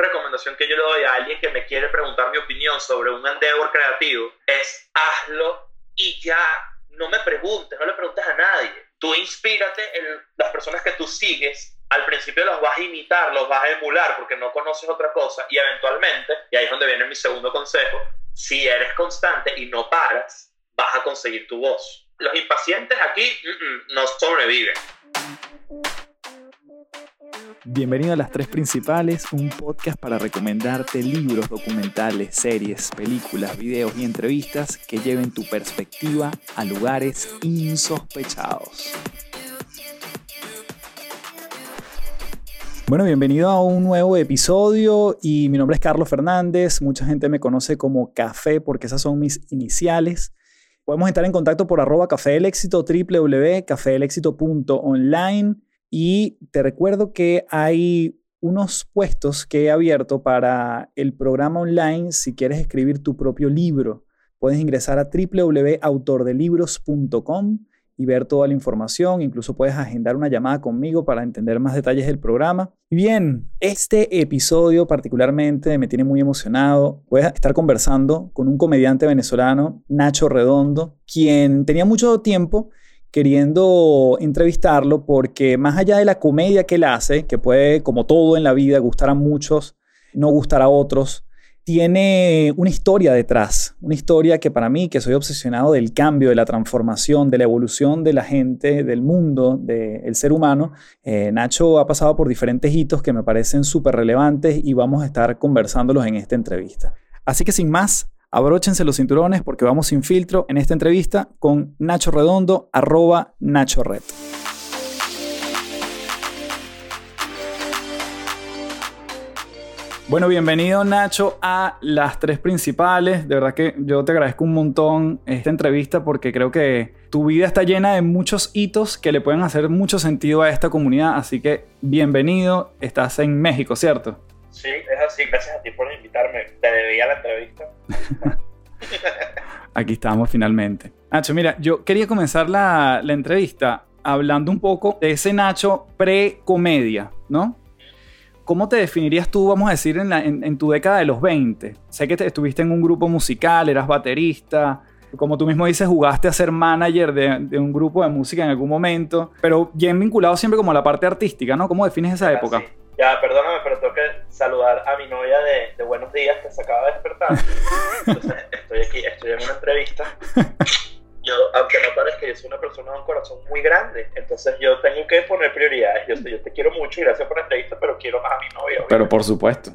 recomendación que yo le doy a alguien que me quiere preguntar mi opinión sobre un endeavor creativo es hazlo y ya no me preguntes, no le preguntes a nadie. Tú inspírate en las personas que tú sigues. Al principio los vas a imitar, los vas a emular porque no conoces otra cosa y eventualmente, y ahí es donde viene mi segundo consejo, si eres constante y no paras, vas a conseguir tu voz. Los impacientes aquí no sobreviven. Bienvenido a Las Tres Principales, un podcast para recomendarte libros, documentales, series, películas, videos y entrevistas que lleven tu perspectiva a lugares insospechados. Bueno, bienvenido a un nuevo episodio y mi nombre es Carlos Fernández. Mucha gente me conoce como Café porque esas son mis iniciales. Podemos estar en contacto por arroba café del éxito, www.cafedelexito.online y te recuerdo que hay unos puestos que he abierto para el programa online si quieres escribir tu propio libro. Puedes ingresar a www.autordelibros.com y ver toda la información. Incluso puedes agendar una llamada conmigo para entender más detalles del programa. Bien, este episodio particularmente me tiene muy emocionado. Voy a estar conversando con un comediante venezolano, Nacho Redondo, quien tenía mucho tiempo queriendo entrevistarlo porque más allá de la comedia que él hace, que puede, como todo en la vida, gustar a muchos, no gustar a otros, tiene una historia detrás, una historia que para mí, que soy obsesionado del cambio, de la transformación, de la evolución de la gente, del mundo, del ser humano, eh, Nacho ha pasado por diferentes hitos que me parecen súper relevantes y vamos a estar conversándolos en esta entrevista. Así que sin más, Abróchense los cinturones porque vamos sin filtro en esta entrevista con Nacho Redondo, arroba Nacho Red. Bueno, bienvenido Nacho a las tres principales. De verdad que yo te agradezco un montón esta entrevista porque creo que tu vida está llena de muchos hitos que le pueden hacer mucho sentido a esta comunidad. Así que bienvenido. Estás en México, ¿cierto? Sí, es así. Gracias a ti por invitarme. Te debía la entrevista. Aquí estamos finalmente. Nacho, mira, yo quería comenzar la, entrevista hablando un poco de ese Nacho pre-comedia, ¿no? ¿Cómo te definirías tú, vamos a decir, en, tu década de los 20? Sé que estuviste en un grupo musical, eras baterista, como tú mismo dices, jugaste a ser manager de, de, un grupo de música en algún momento, pero bien vinculado siempre como a la parte artística, ¿no? ¿Cómo defines esa época? Ya, perdóname, pero que saludar a mi novia de, de Buenos Días que se acaba de despertar. Entonces, estoy aquí, estoy en una entrevista. Yo, aunque no parezca, yo soy una persona de un corazón muy grande. Entonces, yo tengo que poner prioridades. Yo, yo te quiero mucho y gracias por la entrevista, pero quiero más a mi novia. Pero por supuesto.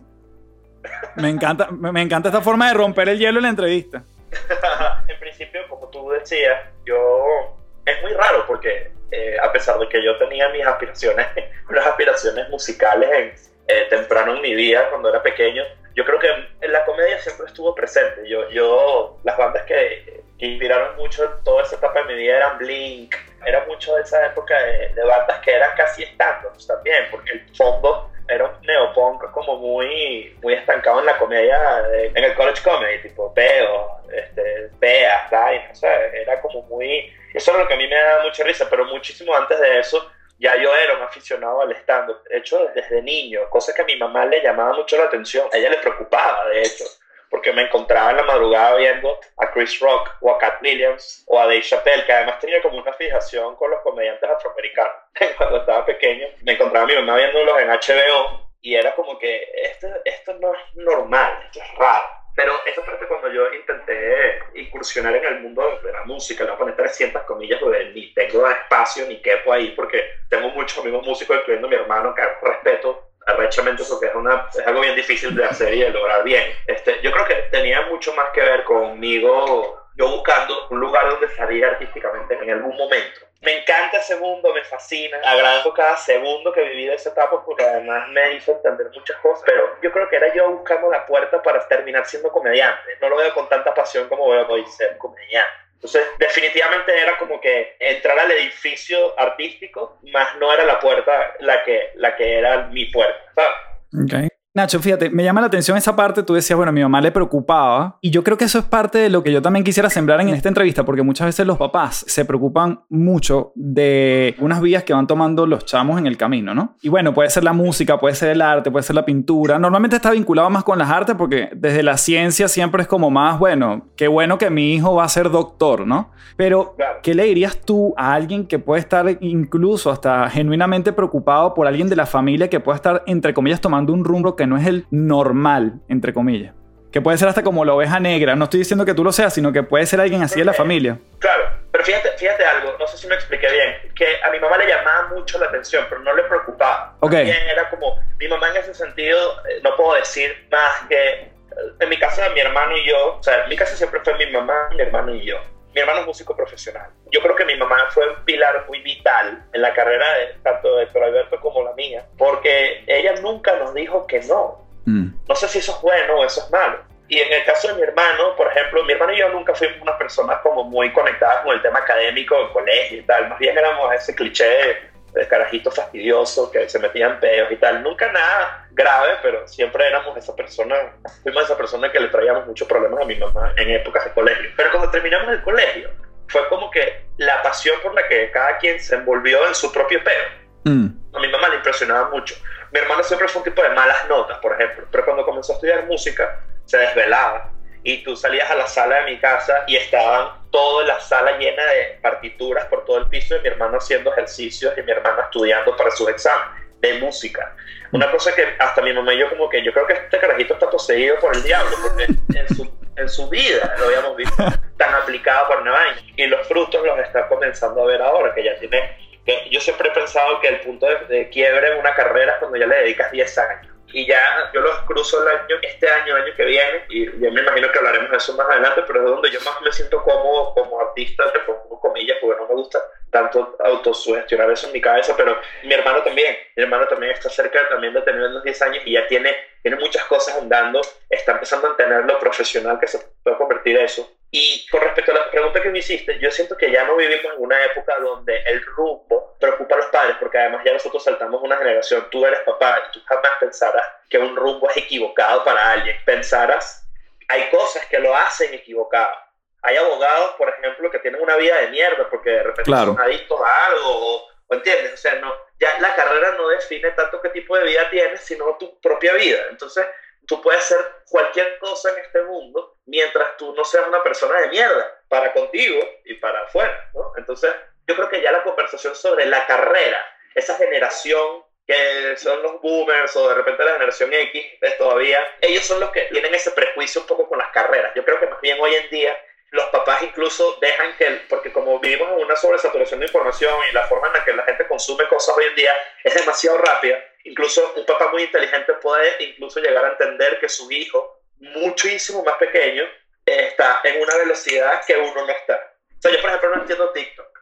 Me encanta, me encanta esta forma de romper el hielo en la entrevista. en principio, como tú decías, yo. Es muy raro porque eh, a pesar de que yo tenía mis aspiraciones, unas aspiraciones musicales en, eh, temprano en mi vida, cuando era pequeño, yo creo que en la comedia siempre estuvo presente. Yo, yo las bandas que, inspiraron mucho toda esa etapa de mi vida eran Blink, era mucho de esa época de, bandas que eran casi estándares también, porque el fondo era un neopunk como muy, muy estancado en la comedia, en el college comedy, tipo Peo, este, Bea, Time, o sea, era como muy eso es lo que a mí me da mucha risa, pero muchísimo antes de eso ya yo era un aficionado al stand-up, de hecho desde niño, cosa que a mi mamá le llamaba mucho la atención, a ella le preocupaba de hecho, porque me encontraba en la madrugada viendo a Chris Rock o a Cat Williams o a Dave Chappelle, que además tenía como una fijación con los comediantes afroamericanos. Cuando estaba pequeño, me encontraba a mi mamá viéndolos en HBO y era como que esto, esto no es normal, esto es raro. Pero esa parte cuando yo intenté incursionar en el mundo de la música, le voy a poner 300 comillas porque ni tengo espacio ni quepo ahí porque tengo muchos amigos músicos, incluyendo mi hermano, que respeto arrechamente porque es, una, es algo bien difícil de hacer y de lograr bien. Este, yo creo que tenía mucho más que ver conmigo, yo buscando un lugar donde salir artísticamente en algún momento me encanta ese mundo, me fascina. Agradezco cada segundo que viví de esa etapa porque además me hizo entender muchas cosas. Pero yo creo que era yo buscando la puerta para terminar siendo comediante. No lo veo con tanta pasión como veo hoy ser comediante. Entonces, definitivamente era como que entrar al edificio artístico, más no era la puerta la que, la que era mi puerta, ¿sabes? Okay. Nacho, fíjate, me llama la atención esa parte, tú decías, bueno, a mi mamá le preocupaba, y yo creo que eso es parte de lo que yo también quisiera sembrar en esta entrevista, porque muchas veces los papás se preocupan mucho de unas vías que van tomando los chamos en el camino, ¿no? Y bueno, puede ser la música, puede ser el arte, puede ser la pintura, normalmente está vinculado más con las artes porque desde la ciencia siempre es como más, bueno, qué bueno que mi hijo va a ser doctor, ¿no? Pero, ¿qué le dirías tú a alguien que puede estar incluso hasta genuinamente preocupado por alguien de la familia que pueda estar, entre comillas, tomando un rumbo que no es el normal, entre comillas. Que puede ser hasta como la oveja negra. No estoy diciendo que tú lo seas, sino que puede ser alguien así de la familia. Claro, pero fíjate, fíjate algo, no sé si me expliqué bien, que a mi mamá le llamaba mucho la atención, pero no le preocupaba. Ok. era como, mi mamá en ese sentido, eh, no puedo decir más que, eh, en mi casa mi hermano y yo, o sea, en mi casa siempre fue mi mamá, mi hermano y yo. Mi hermano es músico profesional. Yo creo que mi mamá fue un pilar muy vital en la carrera de tanto de Héctor Alberto como la mía, porque ella nunca nos dijo que no. Mm. No sé si eso es bueno o eso es malo. Y en el caso de mi hermano, por ejemplo, mi hermano y yo nunca fuimos unas personas como muy conectadas con el tema académico del colegio y tal. Más bien éramos ese cliché de carajito fastidioso que se metían peos y tal. Nunca nada grave, pero siempre éramos esa persona, fuimos esa persona que le traíamos muchos problemas a mi mamá en épocas de colegio. Pero cuando terminamos el colegio, fue como que la pasión por la que cada quien se envolvió en su propio peo. Mm. A mi mamá le impresionaba mucho. Mi hermano siempre fue un tipo de malas notas, por ejemplo, pero cuando comenzó a estudiar música, se desvelaba y tú salías a la sala de mi casa y estaban toda la sala llena de partituras por todo el piso y mi hermano haciendo ejercicios y mi hermano estudiando para sus exámenes de música. Una cosa que hasta mi mamá y yo como que yo creo que este carajito está poseído por el diablo porque en su, en su vida lo habíamos visto tan aplicado por una vaina y los frutos los está comenzando a ver ahora que ya tiene que yo siempre he pensado que el punto de, de quiebre en una carrera es cuando ya le dedicas 10 años y ya yo los cruzo el año, este año, el año que viene, y yo me imagino que hablaremos de eso más adelante, pero es donde yo más me siento cómodo como artista, te comillas, porque no me gusta tanto autosugestionar eso en mi cabeza, pero mi hermano también, mi hermano también está cerca también de tener unos 10 años y ya tiene, tiene muchas cosas andando, está empezando a entender lo profesional que se puede convertir eso. Y con respecto a la pregunta que me hiciste, yo siento que ya no vivimos en una época donde el rumbo preocupa a los padres, porque además ya nosotros saltamos una generación, tú eres papá y tú jamás pensarás que un rumbo es equivocado para alguien, pensarás, hay cosas que lo hacen equivocado hay abogados, por ejemplo, que tienen una vida de mierda porque de repente son adictos a algo, o, entiendes, o sea, no, ya la carrera no define tanto qué tipo de vida tienes, sino tu propia vida. Entonces, tú puedes hacer cualquier cosa en este mundo mientras tú no seas una persona de mierda para contigo y para afuera, ¿no? Entonces, yo creo que ya la conversación sobre la carrera, esa generación que son los boomers o de repente la generación X, pues todavía, ellos son los que tienen ese prejuicio un poco con las carreras. Yo creo que más bien hoy en día los papás incluso dejan que, porque como vivimos en una sobresaturación de información y la forma en la que la gente consume cosas hoy en día es demasiado rápida, incluso un papá muy inteligente puede incluso llegar a entender que su hijo, muchísimo más pequeño, está en una velocidad que uno no está. O sea, yo por ejemplo no entiendo TikTok.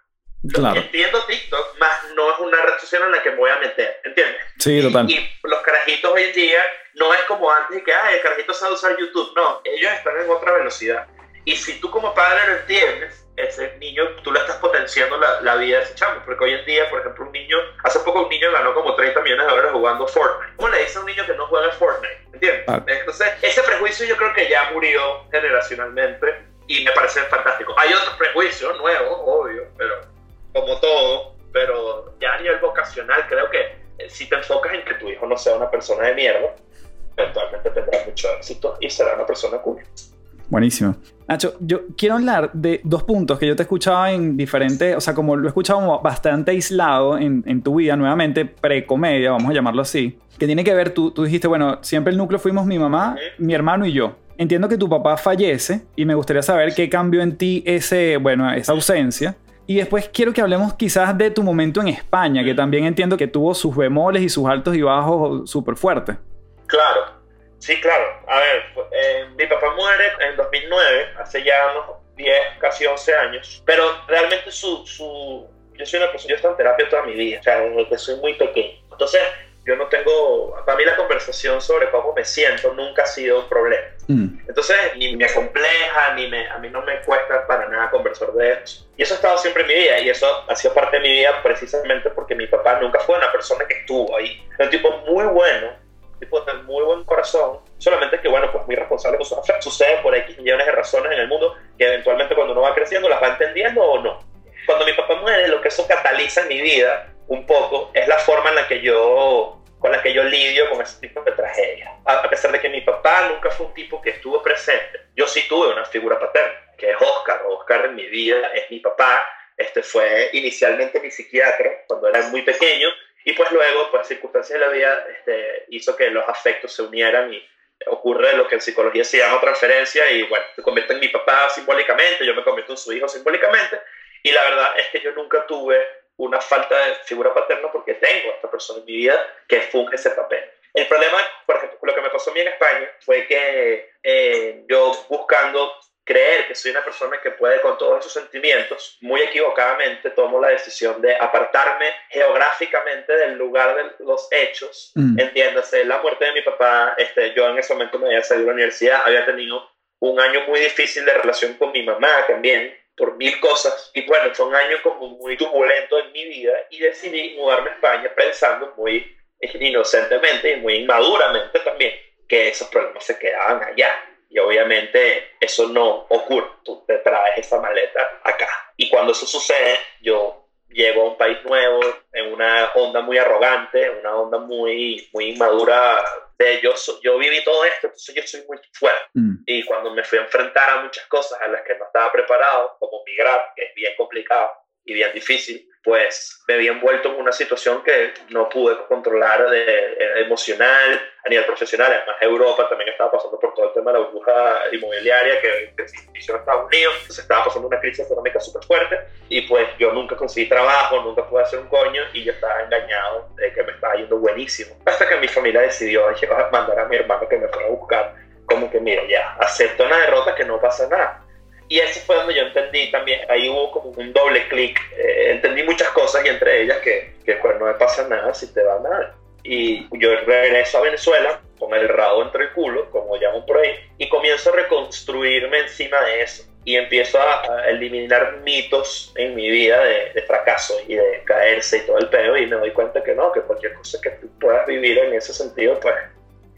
Claro. Entiendo TikTok, más no es una red social en la que me voy a meter, ¿entiendes? Sí, total. Y, los carajitos hoy en día no es como antes y que, ay, el carajito sabe usar YouTube. No, ellos están en otra velocidad. Y si tú como padre lo entiendes, ese niño, tú le estás potenciando la, la, vida de ese chamo. Porque hoy en día, por ejemplo, un niño, hace poco un niño ganó como 30 millones de dólares jugando Fortnite. ¿Cómo le dice a un niño que no juega Fortnite? ¿Entiendes? Entonces, ese prejuicio yo creo que ya murió generacionalmente y me parece fantástico. Hay otros prejuicios nuevos, obvio, pero como todo, pero ya a nivel vocacional creo que eh, si te enfocas en que tu hijo no sea una persona de mierda, eventualmente tendrá mucho éxito y será una persona cool. Buenísimo. Nacho, yo quiero hablar de dos puntos que yo te escuchaba en diferentes, o sea, como lo he escuchado bastante aislado en, en tu vida, nuevamente, precomedia, vamos a llamarlo así, que tiene que ver, tú, tú dijiste, bueno, siempre el núcleo fuimos mi mamá, mi hermano y yo. Entiendo que tu papá fallece y me gustaría saber qué cambió en ti ese, bueno, esa ausencia. Y después quiero que hablemos quizás de tu momento en España, que también entiendo que tuvo sus bemoles y sus altos y bajos súper fuertes. Claro, Sí, claro. A ver, eh, mi papá muere en 2009, hace ya unos 10, casi 11 años, pero realmente su, su, yo soy una persona, yo he estado en terapia toda mi vida, o sea, desde que soy muy pequeño. Entonces, yo no tengo, para mí la conversación sobre cómo me siento nunca ha sido un problema. Mm. Entonces, ni me compleja, ni me, a mí no me cuesta para nada conversar de eso. Y eso ha estado siempre en mi vida, y eso ha sido parte de mi vida precisamente porque mi papá nunca fue una persona que estuvo ahí. Es un tipo muy bueno, tipo de muy buen corazón, solamente que, bueno, pues muy responsable con sus afectos. Sucede por X millones de razones en el mundo que eventualmente cuando uno va creciendo las va entendiendo o no. Cuando mi papá muere, lo que eso cataliza en mi vida un poco es la forma en la que yo con la que yo lidio con ese tipo de tragedia. A pesar de que mi papá nunca fue un tipo que estuvo presente, yo sí tuve una figura paterna, que es Oscar. Oscar en mi vida es mi papá. Este fue inicialmente mi psiquiatra cuando era muy pequeño y pues luego, pues circunstancias de la vida este, hizo que los afectos se unieran y ocurre lo que en psicología se llama transferencia y bueno, se convierte en mi papá simbólicamente, yo me convierto en su hijo simbólicamente y la verdad es que yo nunca tuve una falta de figura paterna porque tengo a esta persona en mi vida que funge ese papel. El problema, por ejemplo, lo que me pasó a mí en España fue que eh, yo buscando creer que soy una persona que puede con todos esos sentimientos, muy equivocadamente tomo la decisión de apartarme geográficamente del lugar de los hechos, mm. entiéndase, la muerte de mi papá, este, yo en ese momento me había salido de la universidad, había tenido un año muy difícil de relación con mi mamá también, por mil cosas. Y bueno, fue un año como muy turbulento en mi vida y decidí mudarme a España pensando muy inocentemente y muy inmaduramente también que esos problemas se quedaban allá. Y obviamente eso no ocurre. Tú te traes esa maleta acá. Y cuando eso sucede, yo llego a un país nuevo en una onda muy arrogante, una onda muy, muy inmadura de yo, yo viví todo esto, entonces yo soy muy fuerte. Mm. Y cuando me fui a enfrentar a muchas cosas a las que no estaba preparado, como migrar, que es bien complicado y bien difícil, pues me había envuelto en una situación que no pude controlar de, eh, emocional a nivel profesional. Además, Europa también estaba pasando por todo el tema de la burbuja inmobiliaria que, se inició en Estados Unidos. Entonces estaba pasando una crisis económica súper fuerte y pues yo nunca conseguí trabajo, nunca pude hacer un coño y yo estaba engañado de que me estaba yendo buenísimo. Hasta que mi familia decidió mandar a mi hermano que me fuera a buscar como que, mira, ya, acepto una derrota que no pasa nada y ese fue donde yo entendí también, ahí hubo como un doble clic, eh, entendí muchas cosas y entre ellas que, que pues no me pasa nada si te va mal. Y yo regreso a Venezuela con el rabo entre el culo, como llaman por ahí, y comienzo a reconstruirme encima de eso. Y empiezo a, eliminar mitos en mi vida de, de, fracaso y de caerse y todo el pedo. Y me doy cuenta que no, que cualquier cosa que tú puedas vivir en ese sentido, pues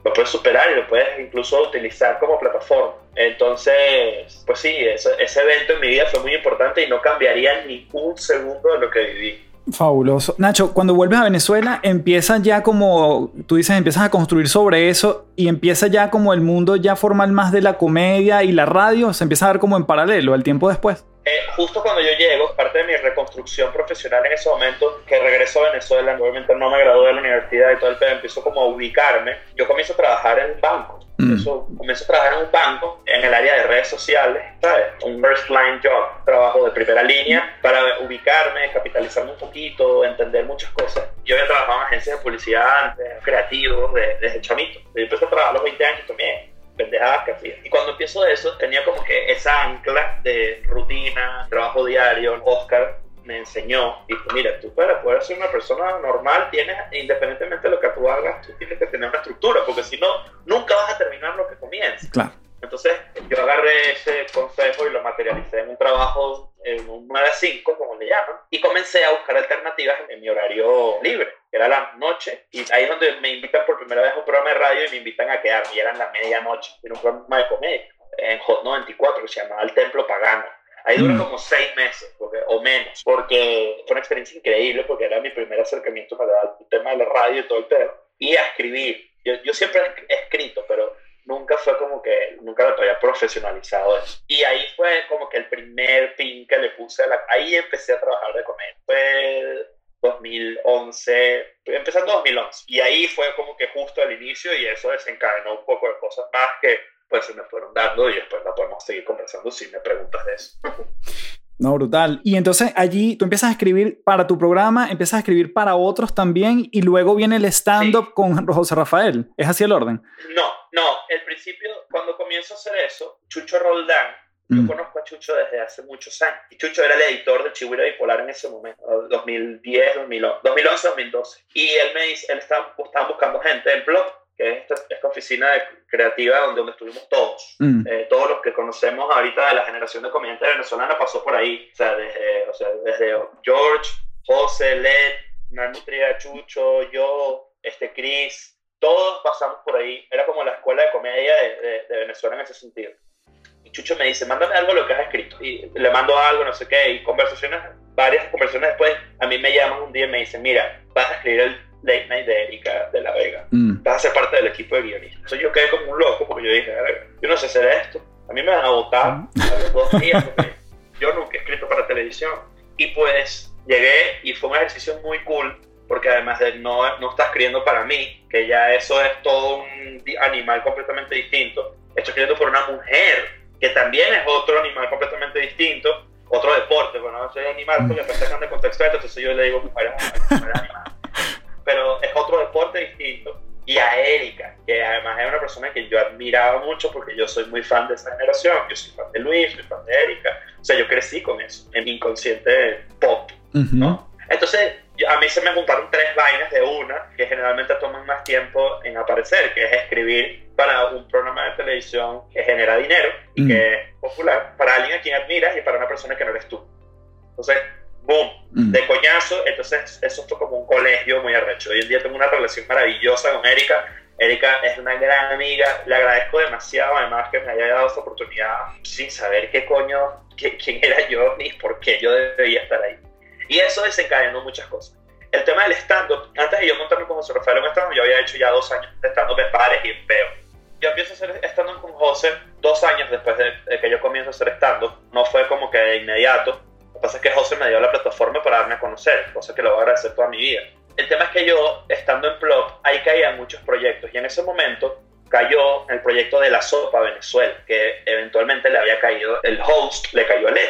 lo puedes superar y lo puedes incluso utilizar como plataforma. Entonces, pues sí, ese, ese evento en mi vida fue muy importante y no cambiaría ni un segundo de lo que viví. Fabuloso. Nacho, cuando vuelves a Venezuela, empiezas ya como, tú dices, empiezas a construir sobre eso y empieza ya como el mundo ya formal más de la comedia y la radio, se empieza a ver como en paralelo el tiempo después. Eh, justo cuando yo llego, parte de mi reconstrucción profesional en ese momento, que regreso a Venezuela, obviamente no me gradué de la universidad y todo el pedo, empiezo como a ubicarme, yo comienzo a trabajar en un banco. Mm. comienzo a trabajar en un banco, en el área de redes sociales, ¿sabes? Un first line job, trabajo de primera línea para ubicarme, capitalizarme un poquito, entender muchas cosas. Yo había trabajado en agencias de publicidad antes, creativos, desde chamito. Yo empecé a trabajar a los 20 años también pendejadas que hacía. Y cuando empiezo eso, tenía como que esa ancla de rutina, trabajo diario. Oscar me enseñó, dijo, mira, tú para poder ser una persona normal, tienes, independientemente de lo que tú hagas, tú tienes que tener una estructura, porque si no, nunca vas a terminar lo que comienzas. Claro. Entonces, yo agarré ese consejo y lo materialicé en un trabajo, en un 9 a 5, como le llaman, y comencé a buscar alternativas en mi horario libre, que era la noche, y ahí es donde me invitan por primera vez a un programa de radio y me invitan a quedarme, y era en la medianoche, en un programa de comedia, en Hot 94, que se llamaba El Templo Pagano. Ahí duró mm. como seis meses porque, o menos, porque fue una experiencia increíble, porque era mi primer acercamiento el tema de la radio y todo el tema. Y a escribir. Yo, yo siempre he escrito, pero nunca fue como que, nunca lo había profesionalizado eso. Y ahí fue como que el primer pin que le puse a la... Ahí empecé a trabajar de comedia. Fue 2011, empezando 2011. Y ahí fue como que justo al inicio y eso desencadenó un poco de cosas más que pues se me fueron dando y después la podemos seguir conversando si me preguntas de eso. No, brutal. Y entonces allí tú empiezas a escribir para tu programa, empiezas a escribir para otros también y luego viene el stand-up con José Rafael. ¿Es así el orden? No, no. El principio, cuando comienzo a hacer eso, Chucho Roldán, yo mm. conozco a Chucho desde hace muchos años. Y Chucho era el editor de Chihuahua Bipolar en ese momento, 2010, 2011, 2012. Y él me dice, él estaba, estaba buscando gente en blog que es esta, esta oficina creativa donde, donde estuvimos todos. Mm. Eh, todos los que conocemos ahorita de la generación de comediantes venezolanos pasó por ahí. O sea, desde, o sea, desde George, José, Led, Nanutria, Chucho, yo, este Chris, todos pasamos por ahí. Era como la escuela de comedia de, de, Venezuela en ese sentido. Y Chucho me dice, mándame algo lo que has escrito. Y le mando algo, no sé qué, y conversaciones, varias conversaciones después, a mí me llaman un día y me dicen, mira, vas a escribir el late night de Erika de la Vega. Mm. Vas a ser parte del equipo de guionistas. Entonces yo quedé como un loco porque yo dije, yo no sé hacer esto. A mí me van a votar mm. a los dos días porque yo nunca he escrito para televisión. Y pues llegué y fue un ejercicio muy cool porque además de no, no estás escribiendo para mí, que ya eso es todo un animal completamente distinto, estoy escribiendo por una mujer, que también es otro animal completamente distinto, otro deporte, bueno, no soy animal porque me sacando de contexto entonces yo le digo mujer, mujer animal. Pero es otro deporte distinto. Y a Erika, que además es una persona que yo admiraba mucho porque yo soy muy fan de esa generación, yo soy fan de Luis, soy fan de Erika, o sea, yo crecí con eso, en mi inconsciente pop, ¿no? Entonces, a mí se me juntaron tres vainas de una que generalmente toman más tiempo en aparecer, que es escribir para un programa de televisión que genera dinero y mm. que es popular, para alguien a quien admiras y para una persona que no eres tú. Entonces, boom, mm. de coñazo, entonces eso fue como un colegio muy arrecho. Hoy en día tengo una relación maravillosa con Erika. Erika es una gran amiga, le agradezco demasiado además que me haya dado esta oportunidad sin saber qué coño, quién era yo ni por qué yo debía estar ahí. Y eso desencadenó muchas cosas. El tema del stand-up, antes de yo montarme con José Rafael en stand yo había hecho ya dos años de stand-up en bares y en peo. Yo empiezo a hacer stand-up con José dos años después de, que yo comienzo a hacer stand-up. No fue como que de inmediato. Lo que pasa es que José me dio la plataforma para darme a conocer, cosa que lo voy a agradecer toda mi vida. El tema es que yo, estando en Plop, ahí caían muchos proyectos y en ese momento cayó el proyecto de la sopa Venezuela, que eventualmente le había caído, el host le cayó a él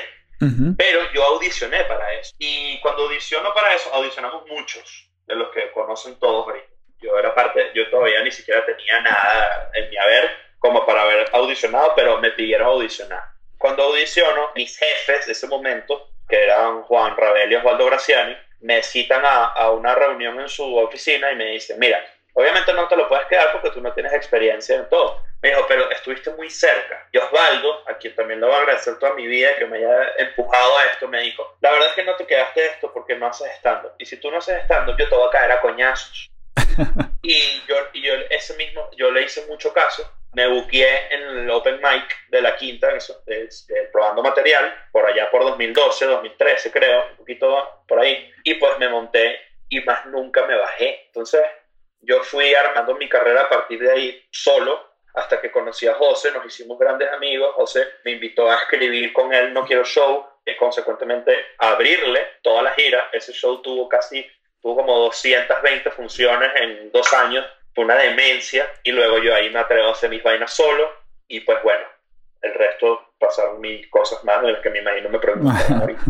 pero yo audicioné para eso. Y cuando audiciono para eso, audicionamos muchos de los que conocen todos ahorita. Yo era parte, yo todavía ni siquiera tenía nada en mi haber como para haber audicionado, pero me pidieron audicionar. Cuando audiciono, mis jefes de ese momento, que eran Juan Rabel y Osvaldo Graciani, me citan a, a una reunión en su oficina y me dicen, mira, obviamente no te lo puedes quedar porque tú no tienes experiencia en todo, me dijo, pero estuviste muy cerca. Y Osvaldo, a quien también lo voy a agradecer toda mi vida que me haya empujado a esto, me dijo, la verdad es que no te quedaste esto porque no haces estando. Y si tú no haces estando, yo te voy a caer a coñazos. y yo, y yo ese mismo, yo le hice mucho caso. Me buqueé en el Open Mic de la Quinta, eso, probando material, por allá por 2012, 2013 creo, un poquito por ahí. Y pues me monté y más nunca me bajé. Entonces yo fui armando mi carrera a partir de ahí solo hasta que conocí a José, nos hicimos grandes amigos, José me invitó a escribir con él No Quiero Show, y consecuentemente abrirle toda la gira, ese show tuvo casi, tuvo como 220 funciones en dos años, una demencia, y luego yo ahí me atrevo a hacer mis vainas solo, y pues bueno, el resto pasaron mil cosas más de las que me imagino me preguntan ahorita.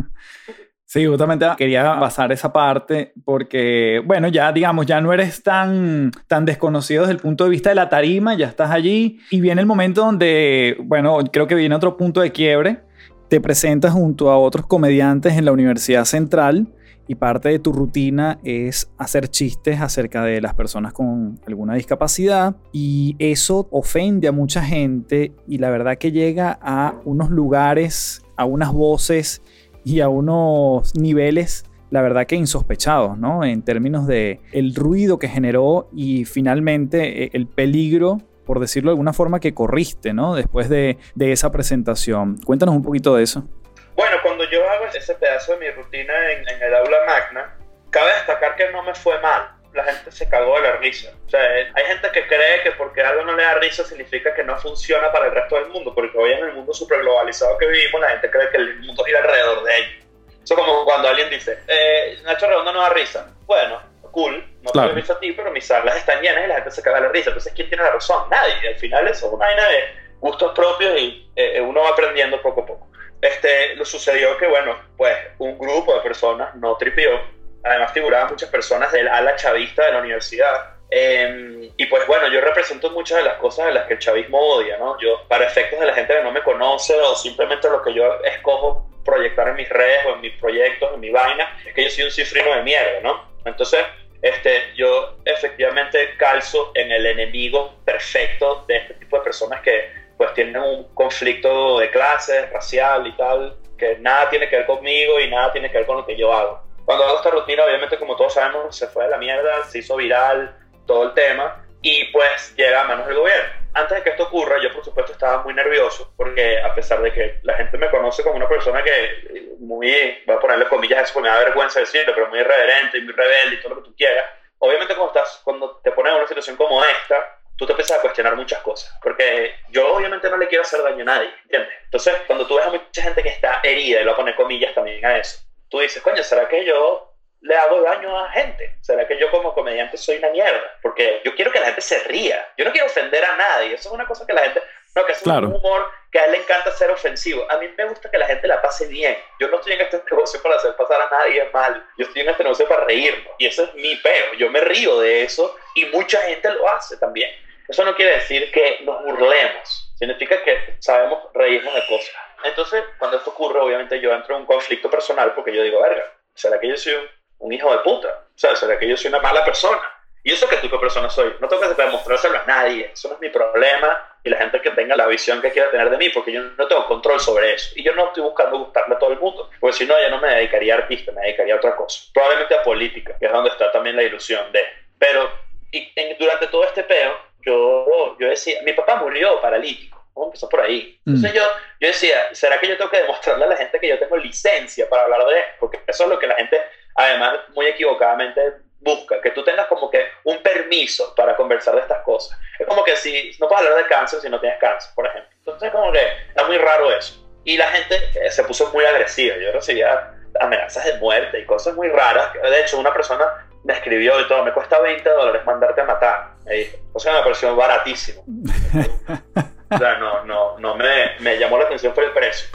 Sí, justamente quería basar esa parte porque, bueno, ya digamos, ya no eres tan, tan desconocido desde el punto de vista de la tarima, ya estás allí y viene el momento donde, bueno, creo que viene otro punto de quiebre, te presentas junto a otros comediantes en la Universidad Central y parte de tu rutina es hacer chistes acerca de las personas con alguna discapacidad y eso ofende a mucha gente y la verdad que llega a unos lugares, a unas voces y a unos niveles la verdad que insospechados, ¿no? En términos de el ruido que generó y finalmente eh, el peligro, por decirlo de alguna forma, que corriste, ¿no? Después de, de esa presentación. Cuéntanos un poquito de eso. Bueno, cuando yo hago ese pedazo de mi rutina en, en el aula magna, cabe destacar que no me fue mal la gente se cagó de la risa. O sea, hay gente que cree que porque algo no le da risa significa que no funciona para el resto del mundo, porque hoy en el mundo super globalizado que vivimos, la gente cree que el mundo gira alrededor de ellos. Eso es como cuando alguien dice, eh, Nacho Redondo no da risa. Bueno, cool, no te risa a ti, pero mis salas están llenas y la gente se caga de la risa. Entonces, ¿quién tiene la razón? Nadie. Al final eso es una vaina de gustos propios y eh, uno va aprendiendo poco a poco. Este, lo sucedió que, bueno, pues un grupo de personas no tripió además figuraban muchas personas del ala chavista de la universidad. Em, y pues bueno, yo represento muchas de las cosas de las que el chavismo odia, ¿no? Yo, para efectos de la gente que no me conoce o simplemente lo que yo escojo proyectar en mis redes o en mis proyectos, en mi vaina, es que yo soy un cifrino de mierda, ¿no? Entonces, este, yo efectivamente calzo en el enemigo perfecto de este tipo de personas que pues tienen un conflicto de clases, racial y tal, que nada tiene que ver conmigo y nada tiene que ver con lo que yo hago. Cuando hago esta rutina, obviamente, como todos sabemos, se fue de la mierda, se hizo viral todo el tema. y pues llega a manos del gobierno. Antes de que esto ocurra, yo por supuesto estaba muy nervioso porque a pesar de que la gente me conoce como una persona que muy, voy a ponerle comillas eso porque me da vergüenza decirlo, pero muy irreverente y muy rebelde y todo lo que tú quieras, obviamente cuando, estás, cuando te pones en una situación como esta, tú te empiezas a cuestionar muchas cosas. Porque yo obviamente no le quiero hacer daño a nadie, ¿entiendes? Entonces, cuando tú ves a mucha gente que está herida, y lo poner comillas también a eso, tú dices, coño, ¿será que yo le hago daño a gente? ¿Será que yo como comediante soy una mierda? Porque yo quiero que la gente se ría. Yo no quiero ofender a nadie. Eso es una cosa que la gente... No, que es un humor que a él le encanta ser ofensivo. A mí me gusta que la gente la pase bien. Yo no estoy en este negocio para hacer pasar a nadie mal. Yo estoy en este negocio para reírnos. Y eso es mi peo. Yo me río de eso y mucha gente lo hace también. Eso no quiere decir que nos burlemos. Significa que sabemos reírnos de cosas. Entonces, cuando esto ocurre, obviamente yo entro en un conflicto personal porque yo digo, verga, ¿será que yo soy un un hijo de puta. O sea, ¿será que yo soy una mala persona? Y eso qué tipo de persona soy. No tengo que demostrárselo a nadie. Eso no es mi problema. Y la gente que tenga la visión que quiera tener de mí, porque yo no tengo control sobre eso. Y yo no estoy buscando gustarle a todo el mundo. Porque si no, ya no me dedicaría a artista, me dedicaría a otra cosa. Probablemente a política, que es donde está también la ilusión de. Pero y durante todo este peo, yo, yo decía, mi papá murió paralítico. ¿Cómo empezó por ahí? Mm. Entonces yo, yo decía, ¿será que yo tengo que demostrarle a la gente que yo tengo licencia para hablar de esto? Porque eso es lo que la gente además muy equivocadamente busca, que tú tengas como que un permiso para conversar de estas cosas. Es como que si no puedes hablar de cáncer si no tienes cáncer, por ejemplo. Entonces como que está muy raro eso. Y la gente eh, se puso muy agresiva. Yo recibía amenazas de muerte y cosas muy raras. De hecho, una persona me escribió y todo, me cuesta 20 dólares mandarte a matar. Me dijo. O sea, me pareció baratísimo. o sea, no, no, no me, me llamó la atención por el precio.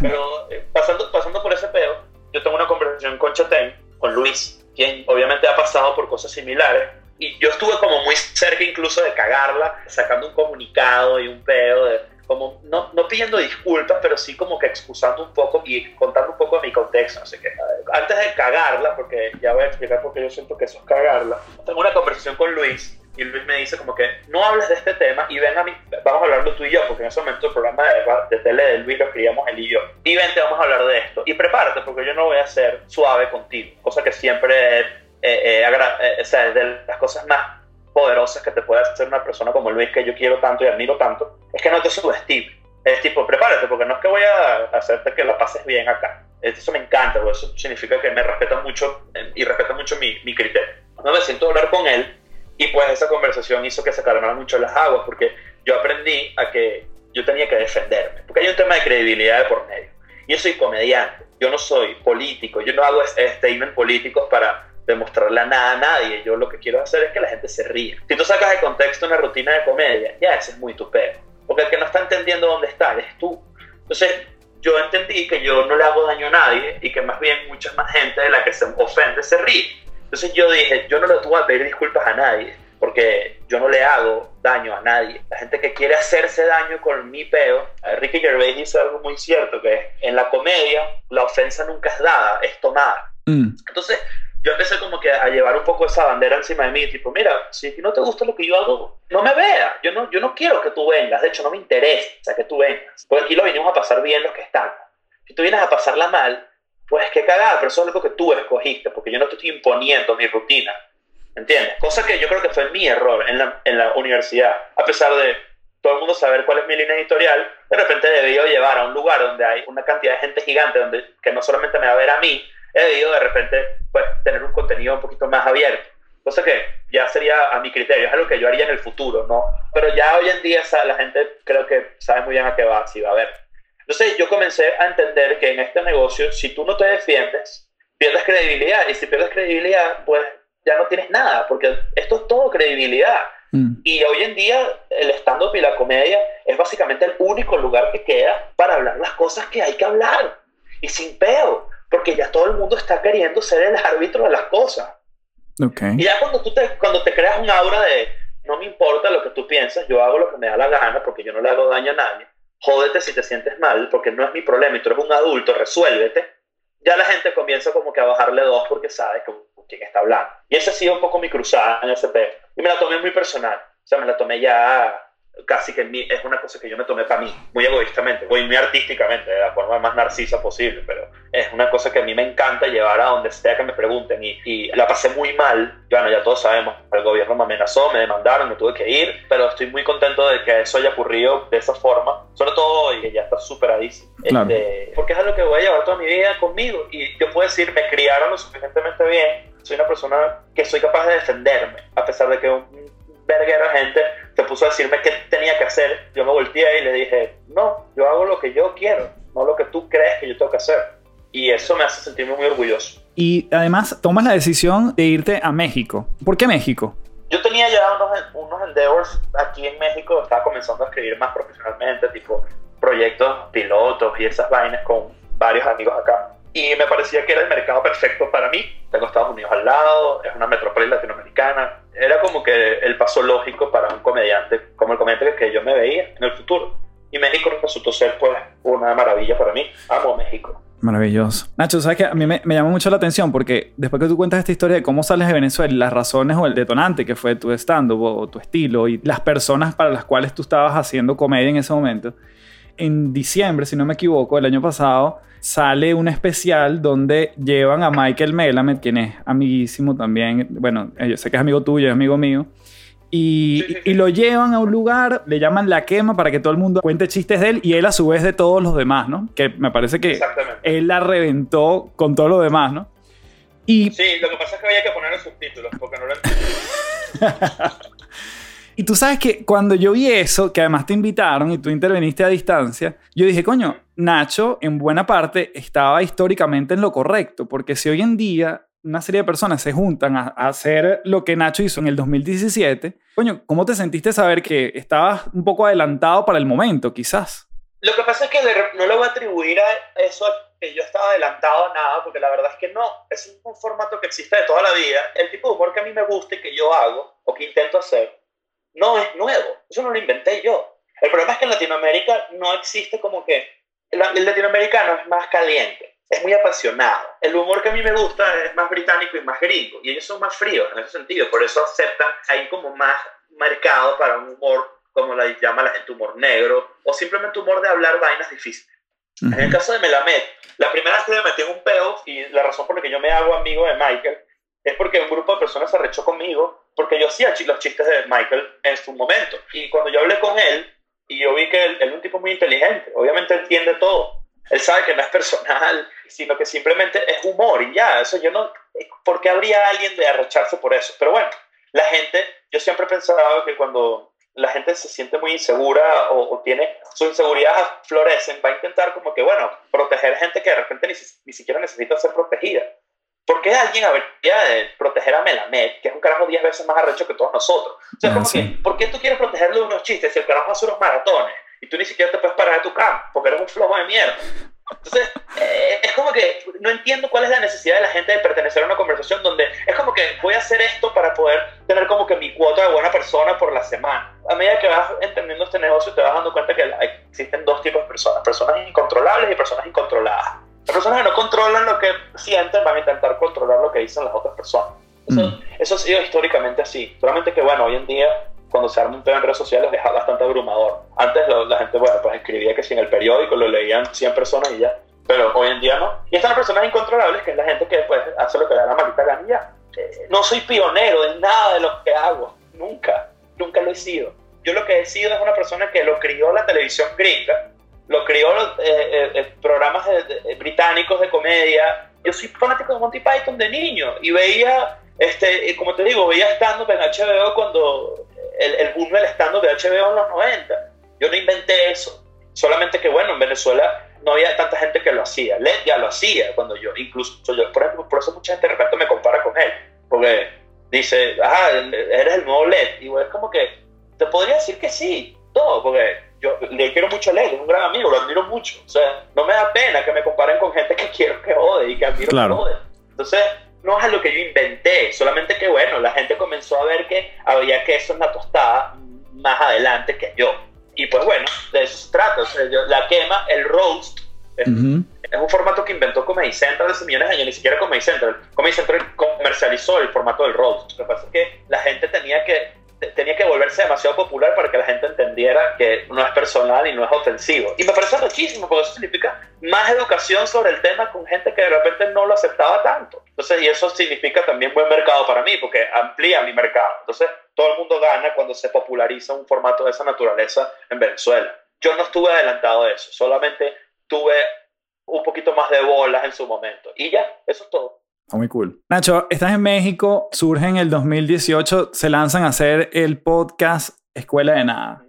Pero eh, pasando, pasando por ese pedo, yo tengo una conversación con Chatén, con Luis, quien obviamente ha pasado por cosas similares. Y yo estuve como muy cerca incluso de cagarla, sacando un comunicado y un pedo, de, como no, no pidiendo disculpas, pero sí como que excusando un poco y contando un poco de mi contexto. Así que antes de cagarla, porque ya voy a explicar por qué yo siento que eso es cagarla, tengo una conversación con Luis y Luis me dice como que no hables de este tema y ven a mí, vamos a hablarlo tú y yo, porque en ese momento el programa de, de tele de Luis lo escribíamos él y yo. Y vente, vamos a hablar de esto. Y prepárate, porque yo no voy a ser suave contigo, cosa que siempre es, eh, eh, eh, de las cosas más poderosas que te puede hacer una persona como Luis, que yo quiero tanto y admiro tanto, es que no te subestimes. Es tipo, prepárate, porque no es que voy a hacerte que la pases bien acá. Eso me encanta, eso significa que me respeta mucho y respeta mucho mi, mi criterio. No me siento a hablar con él y pues esa conversación hizo que se calmaran mucho las aguas, porque yo aprendí a que yo tenía que defenderme, porque hay un tema de credibilidad de por medio. Yo soy comediante, yo no soy político, yo no hago statements políticos para demostrarle a nada a nadie. Yo lo que quiero hacer es que la gente se ríe. Si tú sacas de contexto una rutina de comedia, ya ese es muy tu Porque el que no está entendiendo dónde está eres tú. Entonces, yo entendí que yo no le hago daño a nadie y que más bien mucha más gente de la que se ofende se ríe. Entonces yo dije, yo no le tuve a pedir disculpas a nadie, porque yo no le hago daño a nadie. La gente que quiere hacerse daño con mi peo, Ricky Gervais dice algo muy cierto, que en la comedia la ofensa nunca es dada, es tomada. Mm. Entonces yo empecé como que a llevar un poco esa bandera encima de mí, tipo, mira, si no te gusta lo que yo hago, no me veas, yo no, yo no quiero que tú vengas, de hecho no me interesa que tú vengas, porque aquí lo venimos a pasar bien los que están. Si tú vienes a pasarla mal, pues qué cagada, pero eso es algo que tú escogiste, porque yo no te estoy imponiendo mi rutina, ¿entiendes? Cosa que yo creo que fue mi error en la, en la universidad, a pesar de todo el mundo saber cuál es mi línea editorial, de repente debido llevar a un lugar donde hay una cantidad de gente gigante, donde, que no solamente me va a ver a mí, he debido de repente pues, tener un contenido un poquito más abierto. Cosa que ya sería a mi criterio, es algo que yo haría en el futuro, ¿no? Pero ya hoy en día la gente creo que sabe muy bien a qué va, si va a ver. Entonces yo comencé a entender que en este negocio, si tú no te defiendes, pierdes credibilidad. Y si pierdes credibilidad, pues ya no tienes nada, porque esto es todo credibilidad. Mm. Y hoy en día el stand-up y la comedia es básicamente el único lugar que queda para hablar las cosas que hay que hablar. Y sin peo, porque ya todo el mundo está queriendo ser el árbitro de las cosas. Okay. Y ya cuando tú te, cuando te creas un aura de no me importa lo que tú piensas, yo hago lo que me da la gana porque yo no le hago daño a nadie jódete si te sientes mal, porque no es mi problema y tú eres un adulto, resuélvete, ya la gente comienza como que a bajarle dos porque sabe con, quién está hablando. Y esa ha sido un poco mi cruzada en ese peo. Y me la tomé muy personal. O sea, me la tomé ya casi que es una cosa que yo me tomé para mí, muy egoístamente, muy, muy artísticamente, de la forma más narcisa posible, pero es una cosa que a mí me encanta llevar a donde sea que me pregunten y, y la pasé muy mal. Bueno, ya todos sabemos, el gobierno me amenazó, me demandaron, me tuve que ir, pero estoy muy contento de que eso haya ocurrido de esa forma, sobre todo hoy, que ya está superadísimo. Claro. Este, porque es algo que voy a llevar toda mi vida conmigo y yo puedo decir, me criaron lo suficientemente bien, soy una persona que soy capaz de defenderme, a pesar de que un verguero gente puso a decirme qué tenía que hacer, yo me volteé y le dije, no, yo hago lo que yo quiero, no lo que tú crees que yo tengo que hacer. Y eso me hace sentirme muy orgulloso. Y además tomas la decisión de irte a México. ¿Por qué México? Yo tenía ya unos, unos endeavors aquí en México, estaba comenzando a escribir más profesionalmente, tipo proyectos pilotos y esas vainas con varios amigos acá. Y me parecía que era el mercado perfecto para mí. Tengo Estados Unidos al lado, es una metrópoli latinoamericana. Era como que el paso lógico para un comediante, como el comediante que yo me veía en el futuro. Y México resultó ser pues una maravilla para mí. Amo México. Maravilloso. Nacho, ¿sabes qué? A mí me, me llamó mucho la atención porque después que tú cuentas esta historia de cómo sales de Venezuela, las razones o el detonante que fue tu stand-up o tu estilo y las personas para las cuales tú estabas haciendo comedia en ese momento, en diciembre, si no me equivoco, el año pasado, sale un especial donde llevan a Michael Melamed, quien es amiguísimo también, bueno, yo sé que es amigo tuyo, es amigo mío, y, Sí, sí, sí. y lo llevan a un lugar, le llaman la quema para que todo el mundo cuente chistes de él y él a su vez de todos los demás, ¿no? Que me parece que él la reventó con todo lo demás, ¿no? Y, Sí, lo que pasa es que había que poner los subtítulos porque no lo entiendo. Y tú sabes que cuando yo vi eso, que además te invitaron y tú interveniste a distancia, yo dije, coño, Nacho en buena parte estaba históricamente en lo correcto, porque si hoy en día una serie de personas se juntan a, a hacer lo que Nacho hizo en el 2017, coño, ¿cómo te sentiste saber que estabas un poco adelantado para el momento, quizás? Lo que pasa es que no le voy a atribuir a eso que yo estaba adelantado nada, porque la verdad es que no. Es un formato que existe de toda la vida. El tipo de humor que a mí me gusta y que yo hago, o que intento hacer, no es nuevo. Eso no lo inventé yo. El problema es que en Latinoamérica no existe como que... El, latinoamericano es más caliente, es muy apasionado. El humor que a mí me gusta es más británico y más gringo, y ellos son más fríos en ese sentido. Por eso aceptan, hay como más mercado para un humor como la llama la gente humor negro, o simplemente humor de hablar vainas difíciles. En el caso de Melamed, la primera vez que me metí en un peo, y la razón por la que yo me hago amigo de Michael, es porque un grupo de personas se arrechó conmigo, porque yo hacía los chistes de Michael en su momento. Y cuando yo hablé con él, y yo vi que él, él es un tipo muy inteligente, obviamente entiende todo. Él sabe que no es personal, sino que simplemente es humor y ya. Eso yo no. ¿Por qué habría alguien de arrecharse por eso? Pero bueno, la gente, yo siempre he pensado que cuando la gente se siente muy insegura o, o tiene sus inseguridades florecen, va a intentar como que, bueno, proteger gente que de repente ni, ni siquiera necesita ser protegida. ¿Por qué alguien habría de proteger a Melamed, que es un carajo 10 veces más arrecho que todos nosotros? O sea, Ah, como sí. que, ¿por qué tú quieres protegerle de unos chistes si el carajo hace unos maratones y tú ni siquiera te puedes parar de tu cama porque eres un flojo de mierda? Entonces, eh, es como que no entiendo cuál es la necesidad de la gente de pertenecer a una conversación donde es como que voy a hacer esto para poder tener como que mi cuota de buena persona por la semana. A medida que vas entendiendo este negocio, te vas dando cuenta que existen dos tipos de personas: personas incontrolables y personas incontroladas. Las personas que no controlan lo que sienten van a intentar controlar lo que dicen las otras personas. Eso, eso ha sido históricamente así. Solamente que, bueno, hoy en día, cuando se arma un tema en redes sociales, es bastante abrumador. Antes lo- la gente, bueno, pues escribía que si en el periódico lo leían 100 personas y ya. Pero hoy en día no. Y están las personas incontrolables, que es la gente que pues, hace lo que le da la maldita gana y ya. Eh, no soy pionero en nada de lo que hago. Nunca. Nunca lo he sido. Yo lo que he sido es una persona que lo crió la televisión gringa, lo crió eh, eh, eh, programas de- de- británicos de comedia. Yo soy fanático de Monty Python de niño y veía, este, como te digo, veía stand-up en HBO cuando el, el boom del stand-up de HBO en los 90. Yo no inventé eso. Solamente que, bueno, en Venezuela no había tanta gente que lo hacía. Led ya lo hacía cuando yo, incluso yo, por, ejemplo, por eso mucha gente de repente me compara con él. Porque dice, ah, eres el nuevo Led. Y es como que, te podría decir que sí, todo, porque yo le quiero mucho a Led, es un gran amigo, lo admiro mucho. O sea, no me da pena que me comparen con gente que quiero que ode y que admiro Claro. que ode. Entonces, no es algo que yo inventé, solamente que, bueno, la gente comenzó a ver que había queso en la tostada más adelante que yo. Y pues bueno, de eso se trata. O sea, yo- la quema, el roast, es, Ujú. es un formato que inventó Comedy Central hace millones de años, ni siquiera Comedy Central. Comedy Central comercializó el formato del roast. Lo que pasa es que la gente tenía que, tenía que volverse demasiado popular para que la gente entendiera que no es personal y no es ofensivo. Y me parece muchísimo, porque eso significa más educación sobre el tema con gente que de repente no lo aceptaba tanto. Entonces, y eso significa también buen mercado para mí, porque amplía mi mercado. Entonces, todo el mundo gana cuando se populariza un formato de esa naturaleza en Venezuela. Yo no estuve adelantado de eso, solamente tuve un poquito más de bolas en su momento. Y ya, eso es todo. Muy cool. Nacho, estás en México, surge en el 2018, se lanzan a hacer el podcast Escuela de Nada.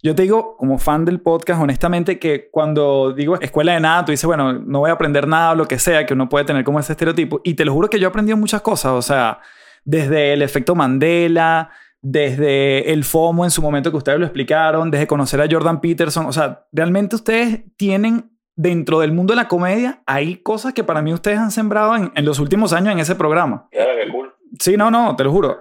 Yo te digo, como fan del podcast, honestamente, que cuando digo escuela de nada, tú dices, bueno, no voy a aprender nada o lo que sea, que uno puede tener como ese estereotipo. Y te lo juro que yo he aprendido muchas cosas, o sea, desde el efecto Mandela, desde el FOMO en su momento que ustedes lo explicaron, desde conocer a Jordan Peterson, o sea, realmente ustedes tienen dentro del mundo de la comedia, hay cosas que para mí ustedes han sembrado en, en los últimos años en ese programa. Claro, qué cool. Sí, no, no, te lo juro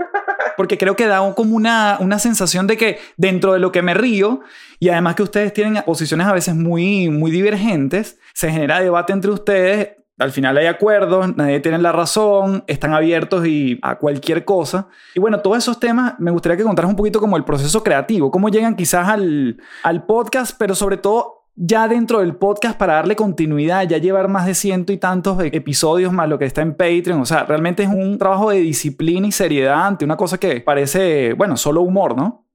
porque creo que da como una, una sensación de que dentro de lo que me río, y además que ustedes tienen posiciones a veces muy, muy divergentes, se genera debate entre ustedes, al final hay acuerdos, nadie tiene la razón, están abiertos y a cualquier cosa. Y bueno, todos esos temas me gustaría que contaras un poquito como el proceso creativo, cómo llegan quizás al, al podcast, pero sobre todo ya dentro del podcast para darle continuidad, ya llevar más de ciento y tantos episodios más lo que está en Patreon. O sea, realmente es un trabajo de disciplina y seriedad ante una cosa que parece, bueno, solo humor, ¿no?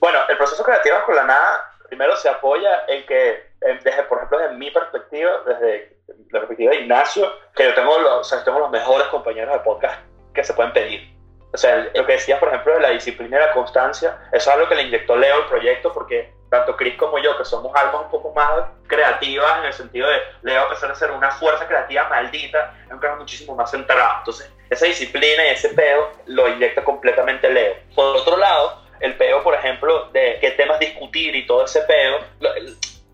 Bueno, el proceso creativo con la nada primero se apoya en que, desde, por ejemplo, desde mi perspectiva, desde la perspectiva de Ignacio, que yo tengo los, tengo los mejores compañeros de podcast que se pueden pedir. O sea, lo que decías, por ejemplo, de la disciplina y la constancia, eso es algo que le inyectó Leo al proyecto porque tanto Chris como yo, que somos almas un poco más creativas en el sentido de Leo, a pesar de ser una fuerza creativa maldita, es un caso muchísimo más centrado. Entonces, esa disciplina y ese peo lo inyecta completamente Leo. Por otro lado, el peo, por ejemplo, de qué temas discutir y todo ese peo.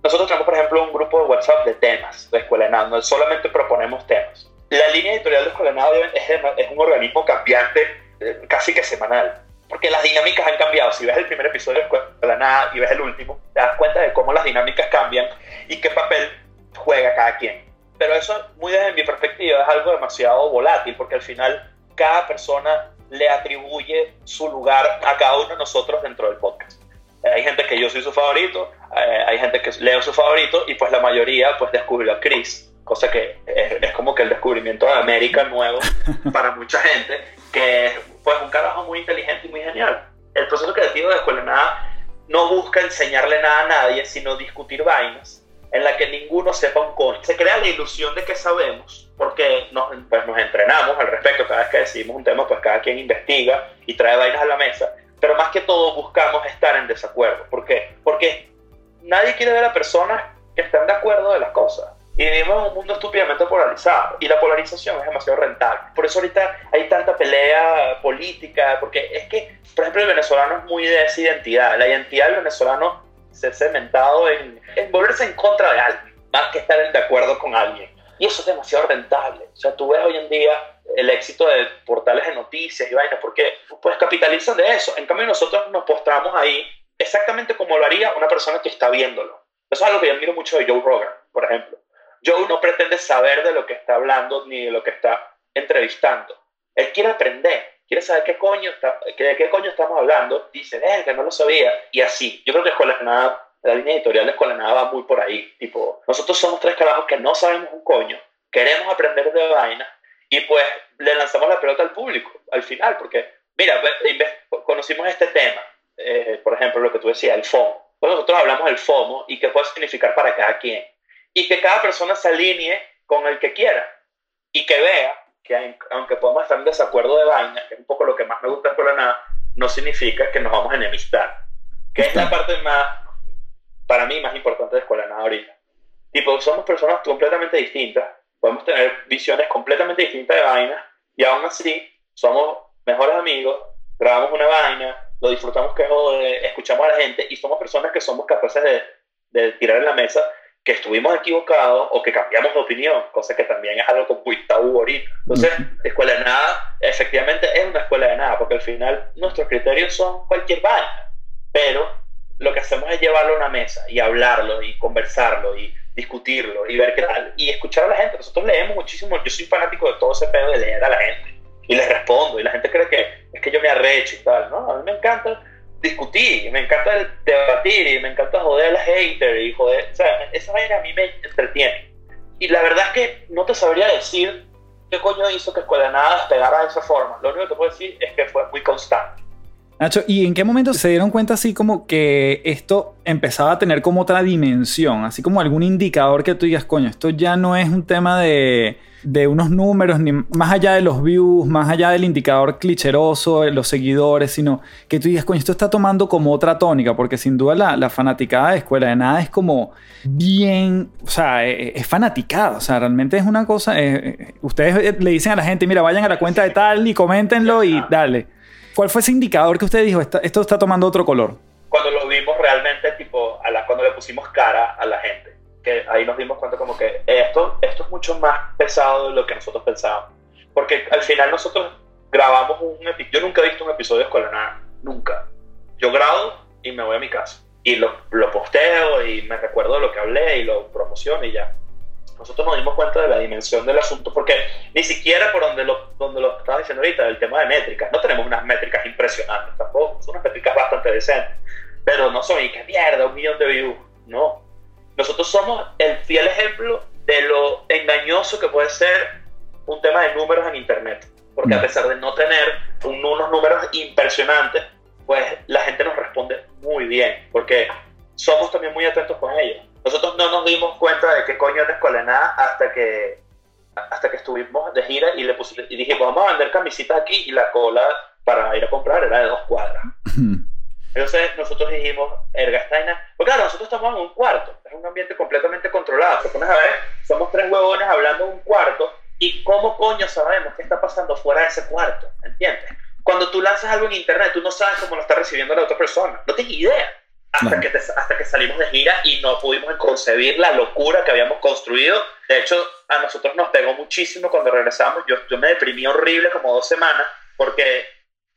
Nosotros tenemos, por ejemplo, un grupo de WhatsApp de temas de Escuela de Nada, no solamente proponemos temas. La línea editorial de Escuela de Nada es, es un organismo cambiante eh, casi que semanal porque las dinámicas han cambiado. Si ves el primer episodio de la nada y ves el último, te das cuenta de cómo las dinámicas cambian y qué papel juega cada quien. Pero eso, muy desde mi perspectiva, es algo demasiado volátil, porque al final cada persona le atribuye su lugar a cada uno de nosotros dentro del podcast. Hay gente que yo soy su favorito, eh, hay gente que leo su favorito y pues la mayoría pues descubrió a Chris, cosa que es, es como que el descubrimiento de América nuevo para mucha gente, que es pues un carajo muy inteligente y muy genial. El proceso creativo de Escuela Nada no busca enseñarle nada a nadie, sino discutir vainas en la que ninguno sepa un coño. Se crea la ilusión de que sabemos, porque nos, pues nos entrenamos al respecto. Cada vez que decidimos un tema, pues cada quien investiga y trae vainas a la mesa. Pero más que todo buscamos estar en desacuerdo. ¿Por qué? Porque nadie quiere ver a personas que están de acuerdo de las cosas. Y vivimos en un mundo estúpidamente polarizado. Y la polarización es demasiado rentable. Por eso ahorita hay tanta pelea política, porque es que, por ejemplo, el venezolano es muy de esa identidad. La identidad del venezolano se ha cementado en, en volverse en contra de alguien, más que estar de acuerdo con alguien. Y eso es demasiado rentable. O sea, tú ves hoy en día el éxito de portales de noticias y vainas, porque pues capitalizan de eso. En cambio, nosotros nos postramos ahí exactamente como lo haría una persona que está viéndolo. Eso es algo que yo admiro mucho de Joe Rogan, por ejemplo. Joe no pretende saber de lo que está hablando ni de lo que está entrevistando. Él quiere aprender, quiere saber qué coño está, de qué coño estamos hablando. Dice, eh, que no lo sabía. Y así. Yo creo que Escuela Nada, la línea editorial de Escuela Nada va muy por ahí. Tipo, nosotros somos tres carajos que no sabemos un coño, queremos aprender de vaina y pues le lanzamos la pelota al público al final, porque, mira, conocimos este tema, eh, por ejemplo, lo que tú decías, el FOMO. Pues nosotros hablamos del FOMO y qué puede significar para cada quien y que cada persona se alinee con el que quiera y que vea que aunque podamos estar en desacuerdo de vaina, que es un poco lo que más me gusta de la nada, no significa que nos vamos a enemistar. Que es la parte más, para mí, más importante de Escuela Nada ahorita. Tipo, somos personas completamente distintas, podemos tener visiones completamente distintas de vaina, y aún así somos mejores amigos, grabamos una vaina, lo disfrutamos que jode, escuchamos a la gente, y somos personas que somos capaces de, de tirar en la mesa que estuvimos equivocados o que cambiamos de opinión, cosa que también es algo muy tabú ahorita. Entonces, escuela de nada, efectivamente es una escuela de nada, porque al final nuestros criterios son cualquier vaina, pero lo que hacemos es llevarlo a una mesa y hablarlo y conversarlo y discutirlo y ver qué tal y escuchar a la gente. Nosotros leemos muchísimo, yo soy fanático de todo ese pedo de leer a la gente y les respondo y la gente cree que es que yo me arrecho y tal, ¿no? A mí me encanta discutir, me encanta debatir y me encanta joder a la hater y joder, o sea, esa vaina a mí me entretiene. Y la verdad es que no te sabría decir qué coño hizo que Escuela Nada despegara de esa forma. Lo único que te puedo decir es que fue muy constante. Nacho, ¿y en qué momento se dieron cuenta así como que esto empezaba a tener como otra dimensión? Así como algún indicador que tú digas, coño, esto ya no es un tema de, de unos números, ni más allá de los views, más allá del indicador clicheroso, de los seguidores, sino que tú digas, coño, esto está tomando como otra tónica, porque sin duda la, la fanaticada de Escuela de Nada es como bien, o sea, es, es fanaticada, o sea, realmente es una cosa, eh, eh, ustedes le dicen a la gente, mira, vayan a la cuenta de tal y coméntenlo y dale. ¿Cuál fue ese indicador que usted dijo, esto, esto está tomando otro color? Cuando lo vimos realmente, tipo, a la, cuando le pusimos cara a la gente, que ahí nos dimos cuenta como que esto, esto es mucho más pesado de lo que nosotros pensábamos. Porque al final nosotros grabamos un episodio, yo nunca he visto un episodio de Escuela Nada, nunca. Yo grabo y me voy a mi casa. Y lo, lo posteo y me recuerdo de lo que hablé y lo promociono y ya nosotros nos dimos cuenta de la dimensión del asunto, porque ni siquiera por donde lo, donde lo estaba diciendo ahorita, el tema de métricas, no tenemos unas métricas impresionantes tampoco, son unas métricas bastante decentes, pero no son, y qué mierda, un millón de views, no. Nosotros somos el fiel ejemplo de lo engañoso que puede ser un tema de números en Internet, porque a pesar de no tener un, unos números impresionantes, pues la gente nos responde muy bien, porque somos también muy atentos con ellos. Nosotros no nos dimos cuenta de qué coño era Escuela hasta que, hasta que estuvimos de gira y, le pusimos, y dijimos, vamos a vender camisitas aquí y la cola para ir a comprar era de dos cuadras. Entonces nosotros dijimos, Ergastaina, pues claro, nosotros estamos en un cuarto, es un ambiente completamente controlado. Te pones a ver, somos tres huevones hablando en un cuarto y cómo coño sabemos qué está pasando fuera de ese cuarto, ¿entiendes? Cuando tú lanzas algo en internet, tú no sabes cómo lo está recibiendo la otra persona, no tienes idea hasta, que hasta que salimos de gira y no pudimos concebir la locura que habíamos construido. De hecho, a nosotros nos pegó muchísimo cuando regresamos. Yo, yo me deprimí horrible como dos semanas porque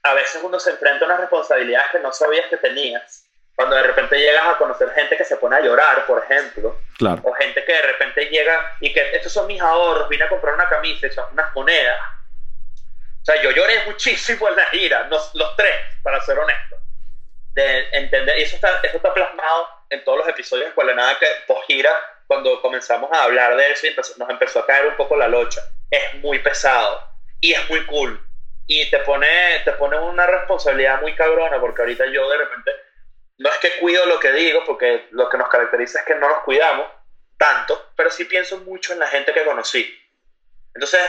a veces uno se enfrenta a unas responsabilidades que no sabías que tenías. Cuando de repente llegas a conocer gente que se pone a llorar, por ejemplo, claro. o gente que de repente llega y que estos son mis ahorros, vine a comprar una camisa, son unas monedas. O sea, yo lloré muchísimo en la gira, los, los tres, para ser honesto de entender, y eso está, eso está plasmado en todos los episodios de Escuela Nada que post gira, cuando comenzamos a hablar de eso y nos empezó a caer un poco la locha. Es muy pesado y es muy cool. Y te pone, te pone una responsabilidad muy cabrona, porque ahorita yo de repente, no es que cuido lo que digo, porque lo que nos caracteriza es que no nos cuidamos tanto, pero sí pienso mucho en la gente que conocí. Entonces,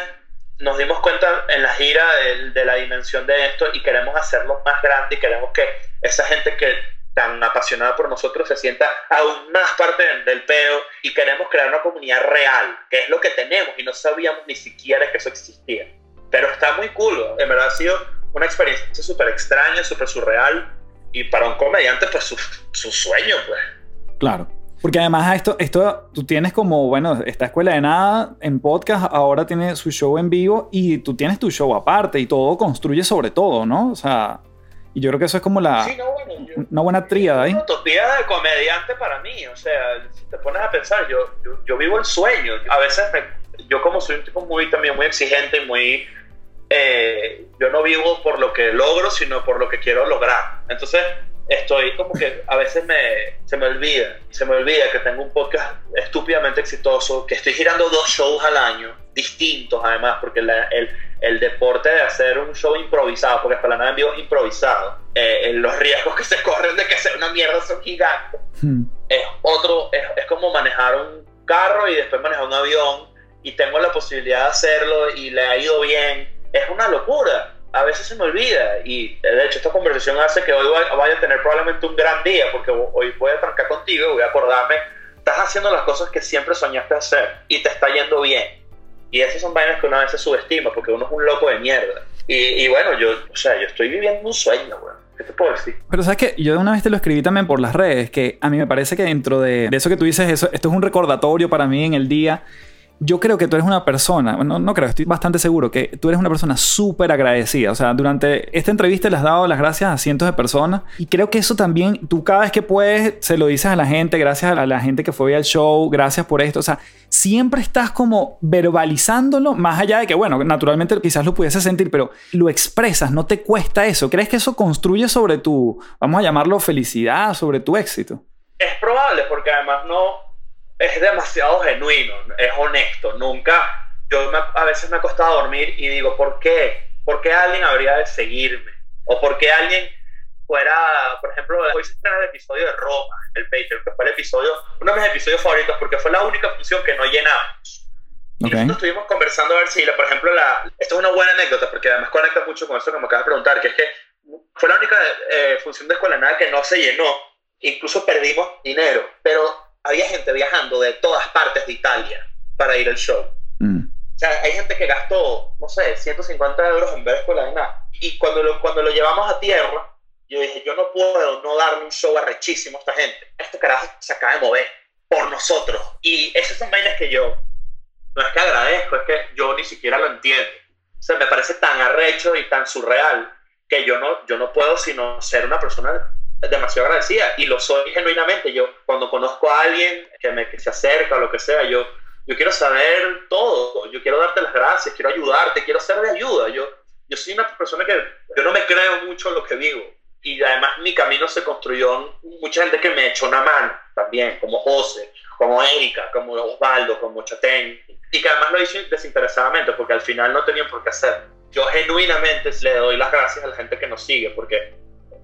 nos dimos cuenta en la gira de, de, la dimensión de esto y queremos hacerlo más grande y queremos que esa gente que tan apasionada por nosotros se sienta aún más parte del, peo y queremos crear una comunidad real, que es lo que tenemos y no sabíamos ni siquiera que eso existía. Pero está muy cool, en verdad ha sido una experiencia súper extraña, súper surreal y para un comediante pues su, su sueño pues. Claro. Porque además esto, esto, tú tienes como, bueno, esta escuela de nada en podcast, ahora tiene su show en vivo y tú tienes tu show aparte y todo construye sobre todo, ¿no? O sea, y yo creo que eso es como la, sí, no, bueno, yo, una buena tríada ahí. Una utopía de comediante para mí, o sea, si te pones a pensar, yo, yo, yo vivo el sueño. A veces me, yo como soy un tipo muy, también muy exigente y muy... Eh, yo no vivo por lo que logro, sino por lo que quiero lograr. Entonces, estoy como que a veces me, se me olvida, se me olvida que tengo un podcast estúpidamente exitoso, que estoy girando dos shows al año, distintos además, porque la, el, el, deporte de hacer un show improvisado, porque para nada en vivo es improvisado, eh, los riesgos que se corren de que sea una mierda son gigantes. Hmm. Es otro, es, es como manejar un carro y después manejar un avión y tengo la posibilidad de hacerlo y le ha ido bien. Es una locura a veces se me olvida y de hecho esta conversación hace que hoy vaya a tener probablemente un gran día porque hoy voy a trancar contigo voy a acordarme, estás haciendo las cosas que siempre soñaste hacer y te está yendo bien. Y esas son vainas que una vez se subestima porque uno es un loco de mierda. Y, y bueno, yo, o sea, yo estoy viviendo un sueño, güey. ¿Qué te puedo decir? Pero sabes que yo una vez te lo escribí también por las redes, que a mí me parece que dentro de, de eso que tú dices, eso, esto es un recordatorio para mí en el día yo creo que tú eres una persona, no, no creo, estoy bastante seguro que tú eres una persona súper agradecida. O sea, durante esta entrevista le has dado las gracias a cientos de personas y creo que eso también, tú cada vez que puedes, se lo dices a la gente, gracias a la gente que fue al show, gracias por esto. O sea, siempre estás como verbalizándolo, más allá de que, bueno, naturalmente quizás lo pudiese sentir, pero lo expresas, no te cuesta eso. ¿Crees que eso construye sobre tu, vamos a llamarlo felicidad, sobre tu éxito? Es probable, porque además no es demasiado genuino, es honesto. Nunca, yo a veces me ha costado dormir y digo, ¿por qué? ¿Por qué alguien habría de seguirme? ¿O por qué alguien fuera, por ejemplo, hoy se estrena el episodio de Roma, el Patreon, que fue el episodio, uno de mis episodios favoritos, porque fue la única función que no llenamos. Y nosotros estuvimos conversando a ver si, por ejemplo, la, esto es una buena anécdota, porque además conecta mucho con eso que me acabas de preguntar, que es que fue la única eh, función de Escuela Nada que no se llenó, incluso perdimos dinero, pero había gente viajando de todas partes de Italia para ir al show. Mm. O sea, hay gente que gastó, no sé, 150 euros en ver Escuela de Nada. Y cuando lo, cuando lo llevamos a tierra, yo dije, yo no puedo no darle un show arrechísimo a esta gente. Este carajo se acaba de mover por nosotros. Y esas son vainas que yo, no es que agradezco, es que yo ni siquiera lo entiendo. O sea, me parece tan arrecho y tan surreal que yo no, yo no puedo sino ser una persona demasiado agradecida y lo soy genuinamente. Yo cuando conozco a alguien que, me, que se acerca o lo que sea, yo, yo quiero saber todo, yo quiero darte las gracias, quiero ayudarte, quiero ser de ayuda. Yo, yo soy una persona que yo no me creo mucho lo que digo y además mi camino se construyó mucha gente que me echó una mano también, como José, como Erika, como Osvaldo, como Chatén, y que además lo hice desinteresadamente porque al final no tenían por qué hacer. Yo genuinamente le doy las gracias a la gente que nos sigue porque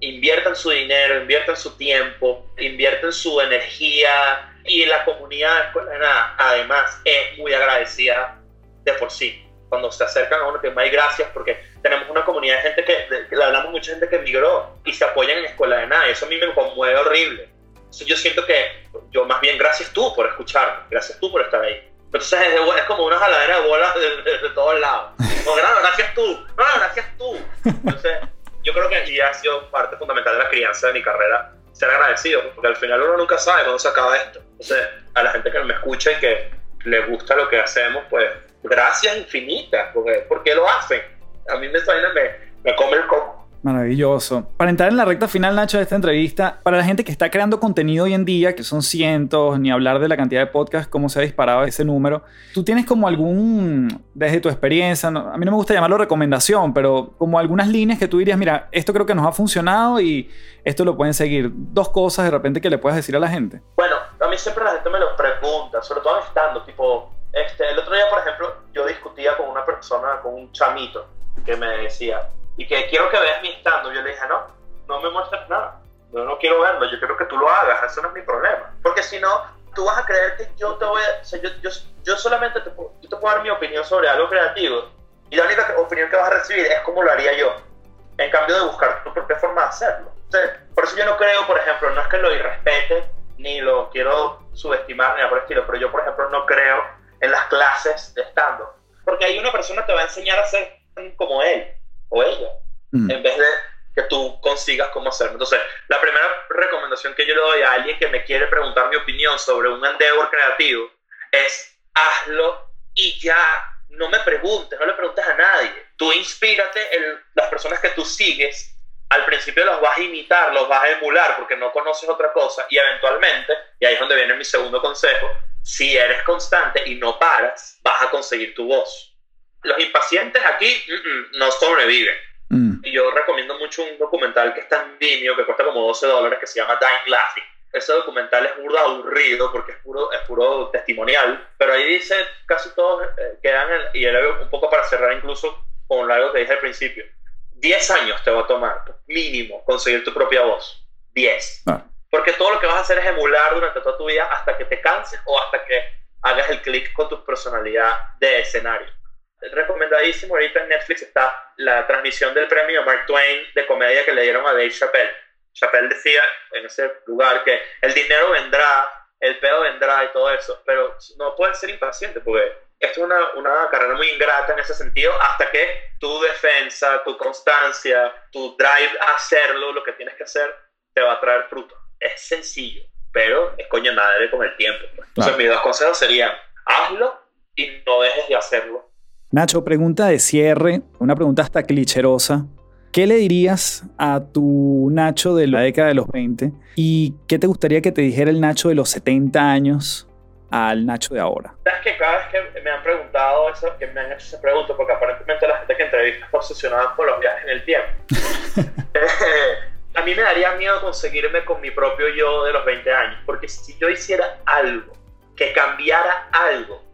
invierten su dinero, invierten su tiempo, invierten su energía y la comunidad nada además es muy agradecida de por sí. Cuando se acercan a uno, que hay gracias porque tenemos una comunidad de gente que, le hablamos mucha gente que emigró y se apoyan en Escuela de Nada y eso a mí me conmueve horrible. Entonces yo siento que yo más bien gracias tú por escucharme, gracias tú por estar ahí. Entonces es, como una jaladera de bolas de, todos lados. No, gracias tú, no, gracias tú. Entonces yo creo que ya ha sido parte fundamental de la crianza de mi carrera ser agradecido, porque al final uno nunca sabe cuándo se acaba esto. Entonces, a la gente que me escucha y que le gusta lo que hacemos, pues gracias infinitas, porque, porque lo hacen. A mí me, me, me come el coco. Maravilloso. Para entrar en la recta final, Nacho, de esta entrevista, para la gente que está creando contenido hoy en día, que son cientos, ni hablar de la cantidad de podcasts, cómo se ha disparado ese número, ¿tú tienes como algún, desde tu experiencia, a mí no me gusta llamarlo recomendación, pero como algunas líneas que tú dirías, mira, esto creo que nos ha funcionado y esto lo pueden seguir? Dos cosas de repente que le puedes decir a la gente. Bueno, a mí siempre la gente me lo pregunta, sobre todo estando, tipo, este, el otro día, por ejemplo, yo discutía con una persona, con un chamito, que me decía, y que quiero que veas mi estando. Yo le dije, no, no me muestres nada. Yo no quiero verlo, yo quiero que tú lo hagas, eso no es mi problema. Porque si no, tú vas a creer que yo te voy a... O sea, yo, yo, yo solamente te, puedo, yo te puedo dar mi opinión sobre algo creativo y la única opinión que vas a recibir es cómo lo haría yo. En cambio de buscar tu propia forma de hacerlo. Entonces, por eso yo no creo, por ejemplo, no es que lo irrespete, ni lo quiero subestimar, ni nada por el estilo, pero yo, por ejemplo, no creo en las clases de stand-up. Porque ahí una persona te va a enseñar a ser como él o ella, mm. en vez de que tú consigas cómo hacerlo. Entonces, la primera recomendación que yo le doy a alguien que me quiere preguntar mi opinión sobre un endeavor creativo es hazlo y ya no me preguntes, no le preguntes a nadie. Tú inspírate en las personas que tú sigues. Al principio los vas a imitar, los vas a emular porque no conoces otra cosa y eventualmente, y ahí es donde viene mi segundo consejo, si eres constante y no paras, vas a conseguir tu voz los impacientes aquí no sobreviven. Mm. Y yo recomiendo mucho un documental que está en Vimeo, que cuesta como 12 dólares, que se llama Dying Laughing. Ese documental es puro aburrido porque es puro, es puro testimonial, pero ahí dice casi todos eh, quedan, en, y era un poco para cerrar incluso con algo que dije al principio, 10 años te va a tomar mínimo conseguir tu propia voz. 10. Ah. Porque todo lo que vas a hacer es emular durante toda tu vida hasta que te canses o hasta que hagas el clic con tu personalidad de escenario recomendadísimo. Ahorita en Netflix está la transmisión del premio Mark Twain de comedia que le dieron a Dave Chappelle. Chappelle decía en ese lugar que el dinero vendrá, el pedo vendrá y todo eso, pero no puedes ser impaciente porque esto es una, una carrera muy ingrata en ese sentido hasta que tu defensa, tu constancia, tu drive a hacerlo, lo que tienes que hacer, te va a traer fruto. Es sencillo, pero es coño madre con el tiempo. Entonces mis dos consejos serían, hazlo y no dejes de hacerlo Nacho, pregunta de cierre, una pregunta hasta clicherosa. ¿Qué le dirías a tu Nacho de la década de los 20 y qué te gustaría que te dijera el Nacho de los 70 años al Nacho de ahora? Sabes que cada vez que me han preguntado eso, que me han hecho esa pregunta, porque aparentemente la gente que entrevista está obsesionada con los viajes en el tiempo. a mí me daría miedo conseguirme con mi propio yo de los 20 años, porque si yo hiciera algo que cambiara algo,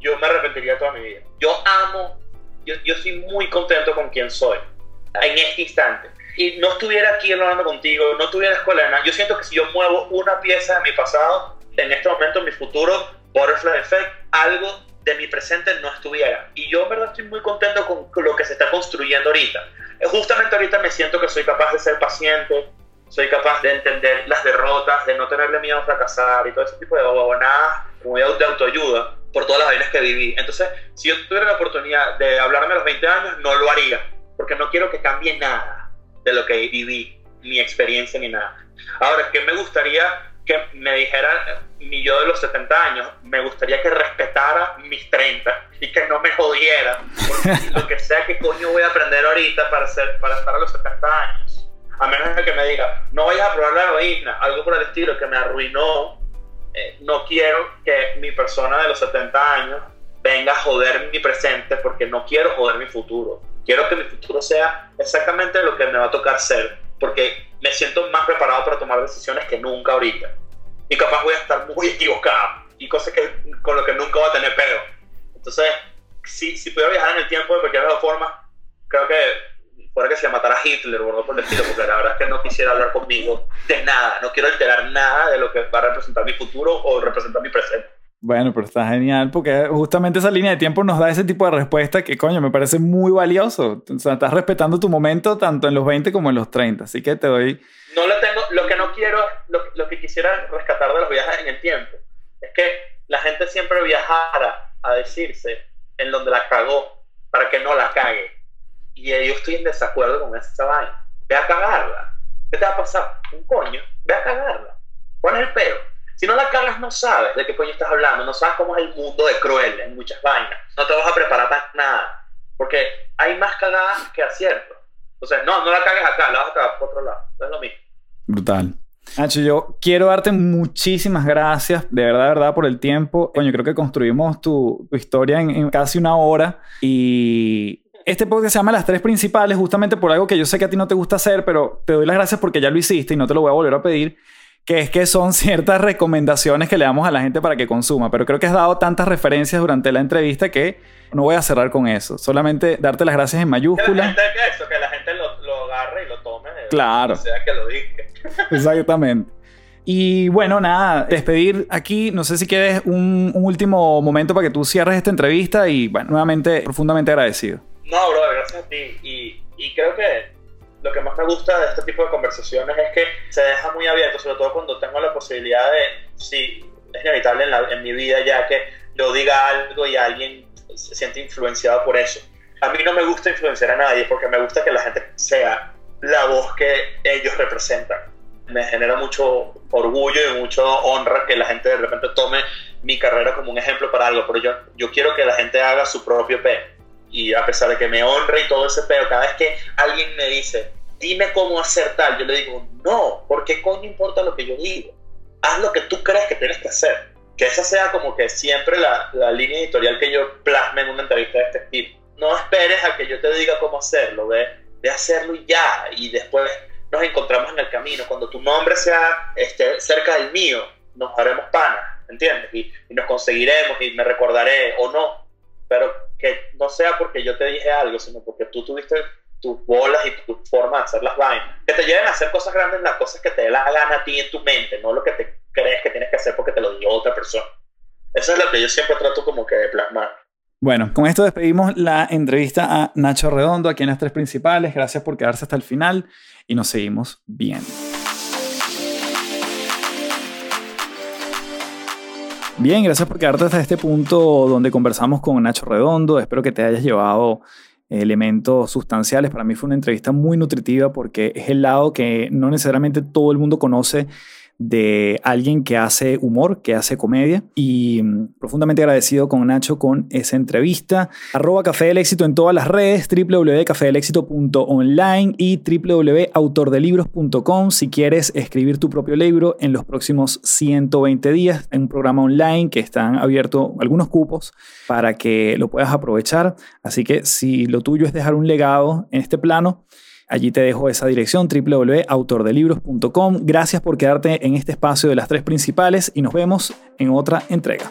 yo me arrepentiría toda mi vida. Yo amo, yo, yo soy muy contento con quien soy en este instante. Y no estuviera aquí hablando contigo, no estuviera en la escuela nada. Yo siento que si yo muevo una pieza de mi pasado, en este momento, en mi futuro, Butterfly Effect, algo de mi presente no estuviera. Y yo, en verdad, estoy muy contento con lo que se está construyendo ahorita. Justamente ahorita me siento que soy capaz de ser paciente, soy capaz de entender las derrotas, de no tenerle miedo a fracasar y todo ese tipo de bobonadas como de autoayuda por todas las vainas que viví. Entonces, si yo tuviera la oportunidad de hablarme a los 20 años, no lo haría, porque no quiero que cambie nada de lo que viví, mi experiencia ni nada. Ahora, ¿qué me gustaría que me dijera mi yo de los 70 años? Me gustaría que respetara mis 30 y que no me jodiera, porque lo que sea que coño voy a aprender ahorita para, ser, para estar a los 70 años a menos de que me diga, no vayas a probar la heroína, algo por el estilo que me arruinó, eh, no quiero que mi persona de los 70 años venga a joder mi presente porque no quiero joder mi futuro. Quiero que mi futuro sea exactamente lo que me va a tocar ser, porque me siento más preparado para tomar decisiones que nunca ahorita. Y capaz voy a estar muy equivocado y cosas que, con lo que nunca voy a tener pedo. Entonces, si, si pudiera viajar en el tiempo de cualquier forma, creo que fuera que se matara a Hitler o algo por el estilo, porque la verdad es que no quisiera hablar conmigo de nada, no quiero alterar nada de lo que va a representar mi futuro o representar mi presente. Bueno, pero está genial porque justamente esa línea de tiempo nos da ese tipo de respuesta que, coño, me parece muy valioso. O sea, estás respetando tu momento tanto en los 20 como en los 30, así que te doy... No lo tengo, lo que no quiero, lo, lo que quisiera rescatar de los viajes en el tiempo, es que la gente siempre viajara a decirse en donde la cagó para que no la cague y yo estoy en desacuerdo con esa vaina. Ve a cagarla. ¿Qué te va a pasar? Un coño. Ve a cagarla. ¿Cuál es el peor? Si no la cagas, no sabes de qué coño estás hablando. No sabes cómo es el mundo de cruel en muchas vainas. No te vas a preparar para nada. Porque hay más cagadas que aciertos. Entonces, no, no la cagues acá, la vas a cagar por otro lado. Es lo mismo. Brutal. Nacho, yo quiero darte muchísimas gracias, de verdad, de verdad, por el tiempo. Coño, creo que construimos tu, tu historia en, en, casi una hora y este podcast se llama Las Tres Principales justamente por algo que yo sé que a ti no te gusta hacer, pero te doy las gracias porque ya lo hiciste y no te lo voy a volver a pedir, que es que son ciertas recomendaciones que le damos a la gente para que consuma. Pero creo que has dado tantas referencias durante la entrevista que no voy a cerrar con eso. Solamente darte las gracias en mayúsculas. Que la gente, eso, que la gente lo, lo agarre y lo tome. Claro. O sea, que lo dije. Exactamente. Y bueno, nada, despedir aquí. No sé si quieres un, un, último momento para que tú cierres esta entrevista y, bueno, nuevamente profundamente agradecido. No, bro, gracias a ti. Y, y creo que lo que más me gusta de este tipo de conversaciones es que se deja muy abierto, sobre todo cuando tengo la posibilidad de, sí, es inevitable en, la, en mi vida ya que yo diga algo y alguien se siente influenciado por eso. A mí no me gusta influenciar a nadie porque me gusta que la gente sea la voz que ellos representan. Me genera mucho orgullo y mucho honra que la gente de repente tome mi carrera como un ejemplo para algo, pero yo, yo quiero que la gente haga su propio P y a pesar de que me honre y todo ese pedo, cada vez que alguien me dice, dime cómo hacer tal, yo le digo, no, porque coño importa lo que yo digo? Haz lo que tú crees que tienes que hacer. Que esa sea como que siempre la, la línea editorial que yo plasme en una entrevista de este estilo. No esperes a que yo te diga cómo hacerlo, ve, de hacerlo ya, y después nos encontramos en el camino. Cuando tu nombre sea esté cerca del mío, nos haremos panas, ¿entiendes? Y, y nos conseguiremos y me recordaré o no, pero que no sea porque yo te dije algo, sino porque tú tuviste tus bolas y tu forma de hacer las vainas. Que te lleven a hacer cosas grandes, las cosas que te dé la gana a ti en tu mente, no lo que te crees que tienes que hacer porque te lo dio otra persona. Eso es lo que yo siempre trato como que de plasmar. Bueno, con esto despedimos la entrevista a Nacho Redondo, aquí en las tres principales. Gracias por quedarse hasta el final y nos seguimos viendo. Bien, gracias por quedarte hasta este punto donde conversamos con Nacho Redondo. Espero que te hayas llevado elementos sustanciales. Para mí fue una entrevista muy nutritiva porque es el lado que no necesariamente todo el mundo conoce de alguien que hace humor, que hace comedia. Y mm, profundamente agradecido con Nacho con esa entrevista. Arroba Café del Éxito en todas las redes, www.cafedelexito.online y www.autordelibros.com si quieres escribir tu propio libro en los próximos 120 días en un programa online que están abiertos algunos cupos para que lo puedas aprovechar. Así que si lo tuyo es dejar un legado en este plano, Allí te dejo esa dirección www.autordelibros.com. Gracias por quedarte en este espacio de las tres principales y nos vemos en otra entrega.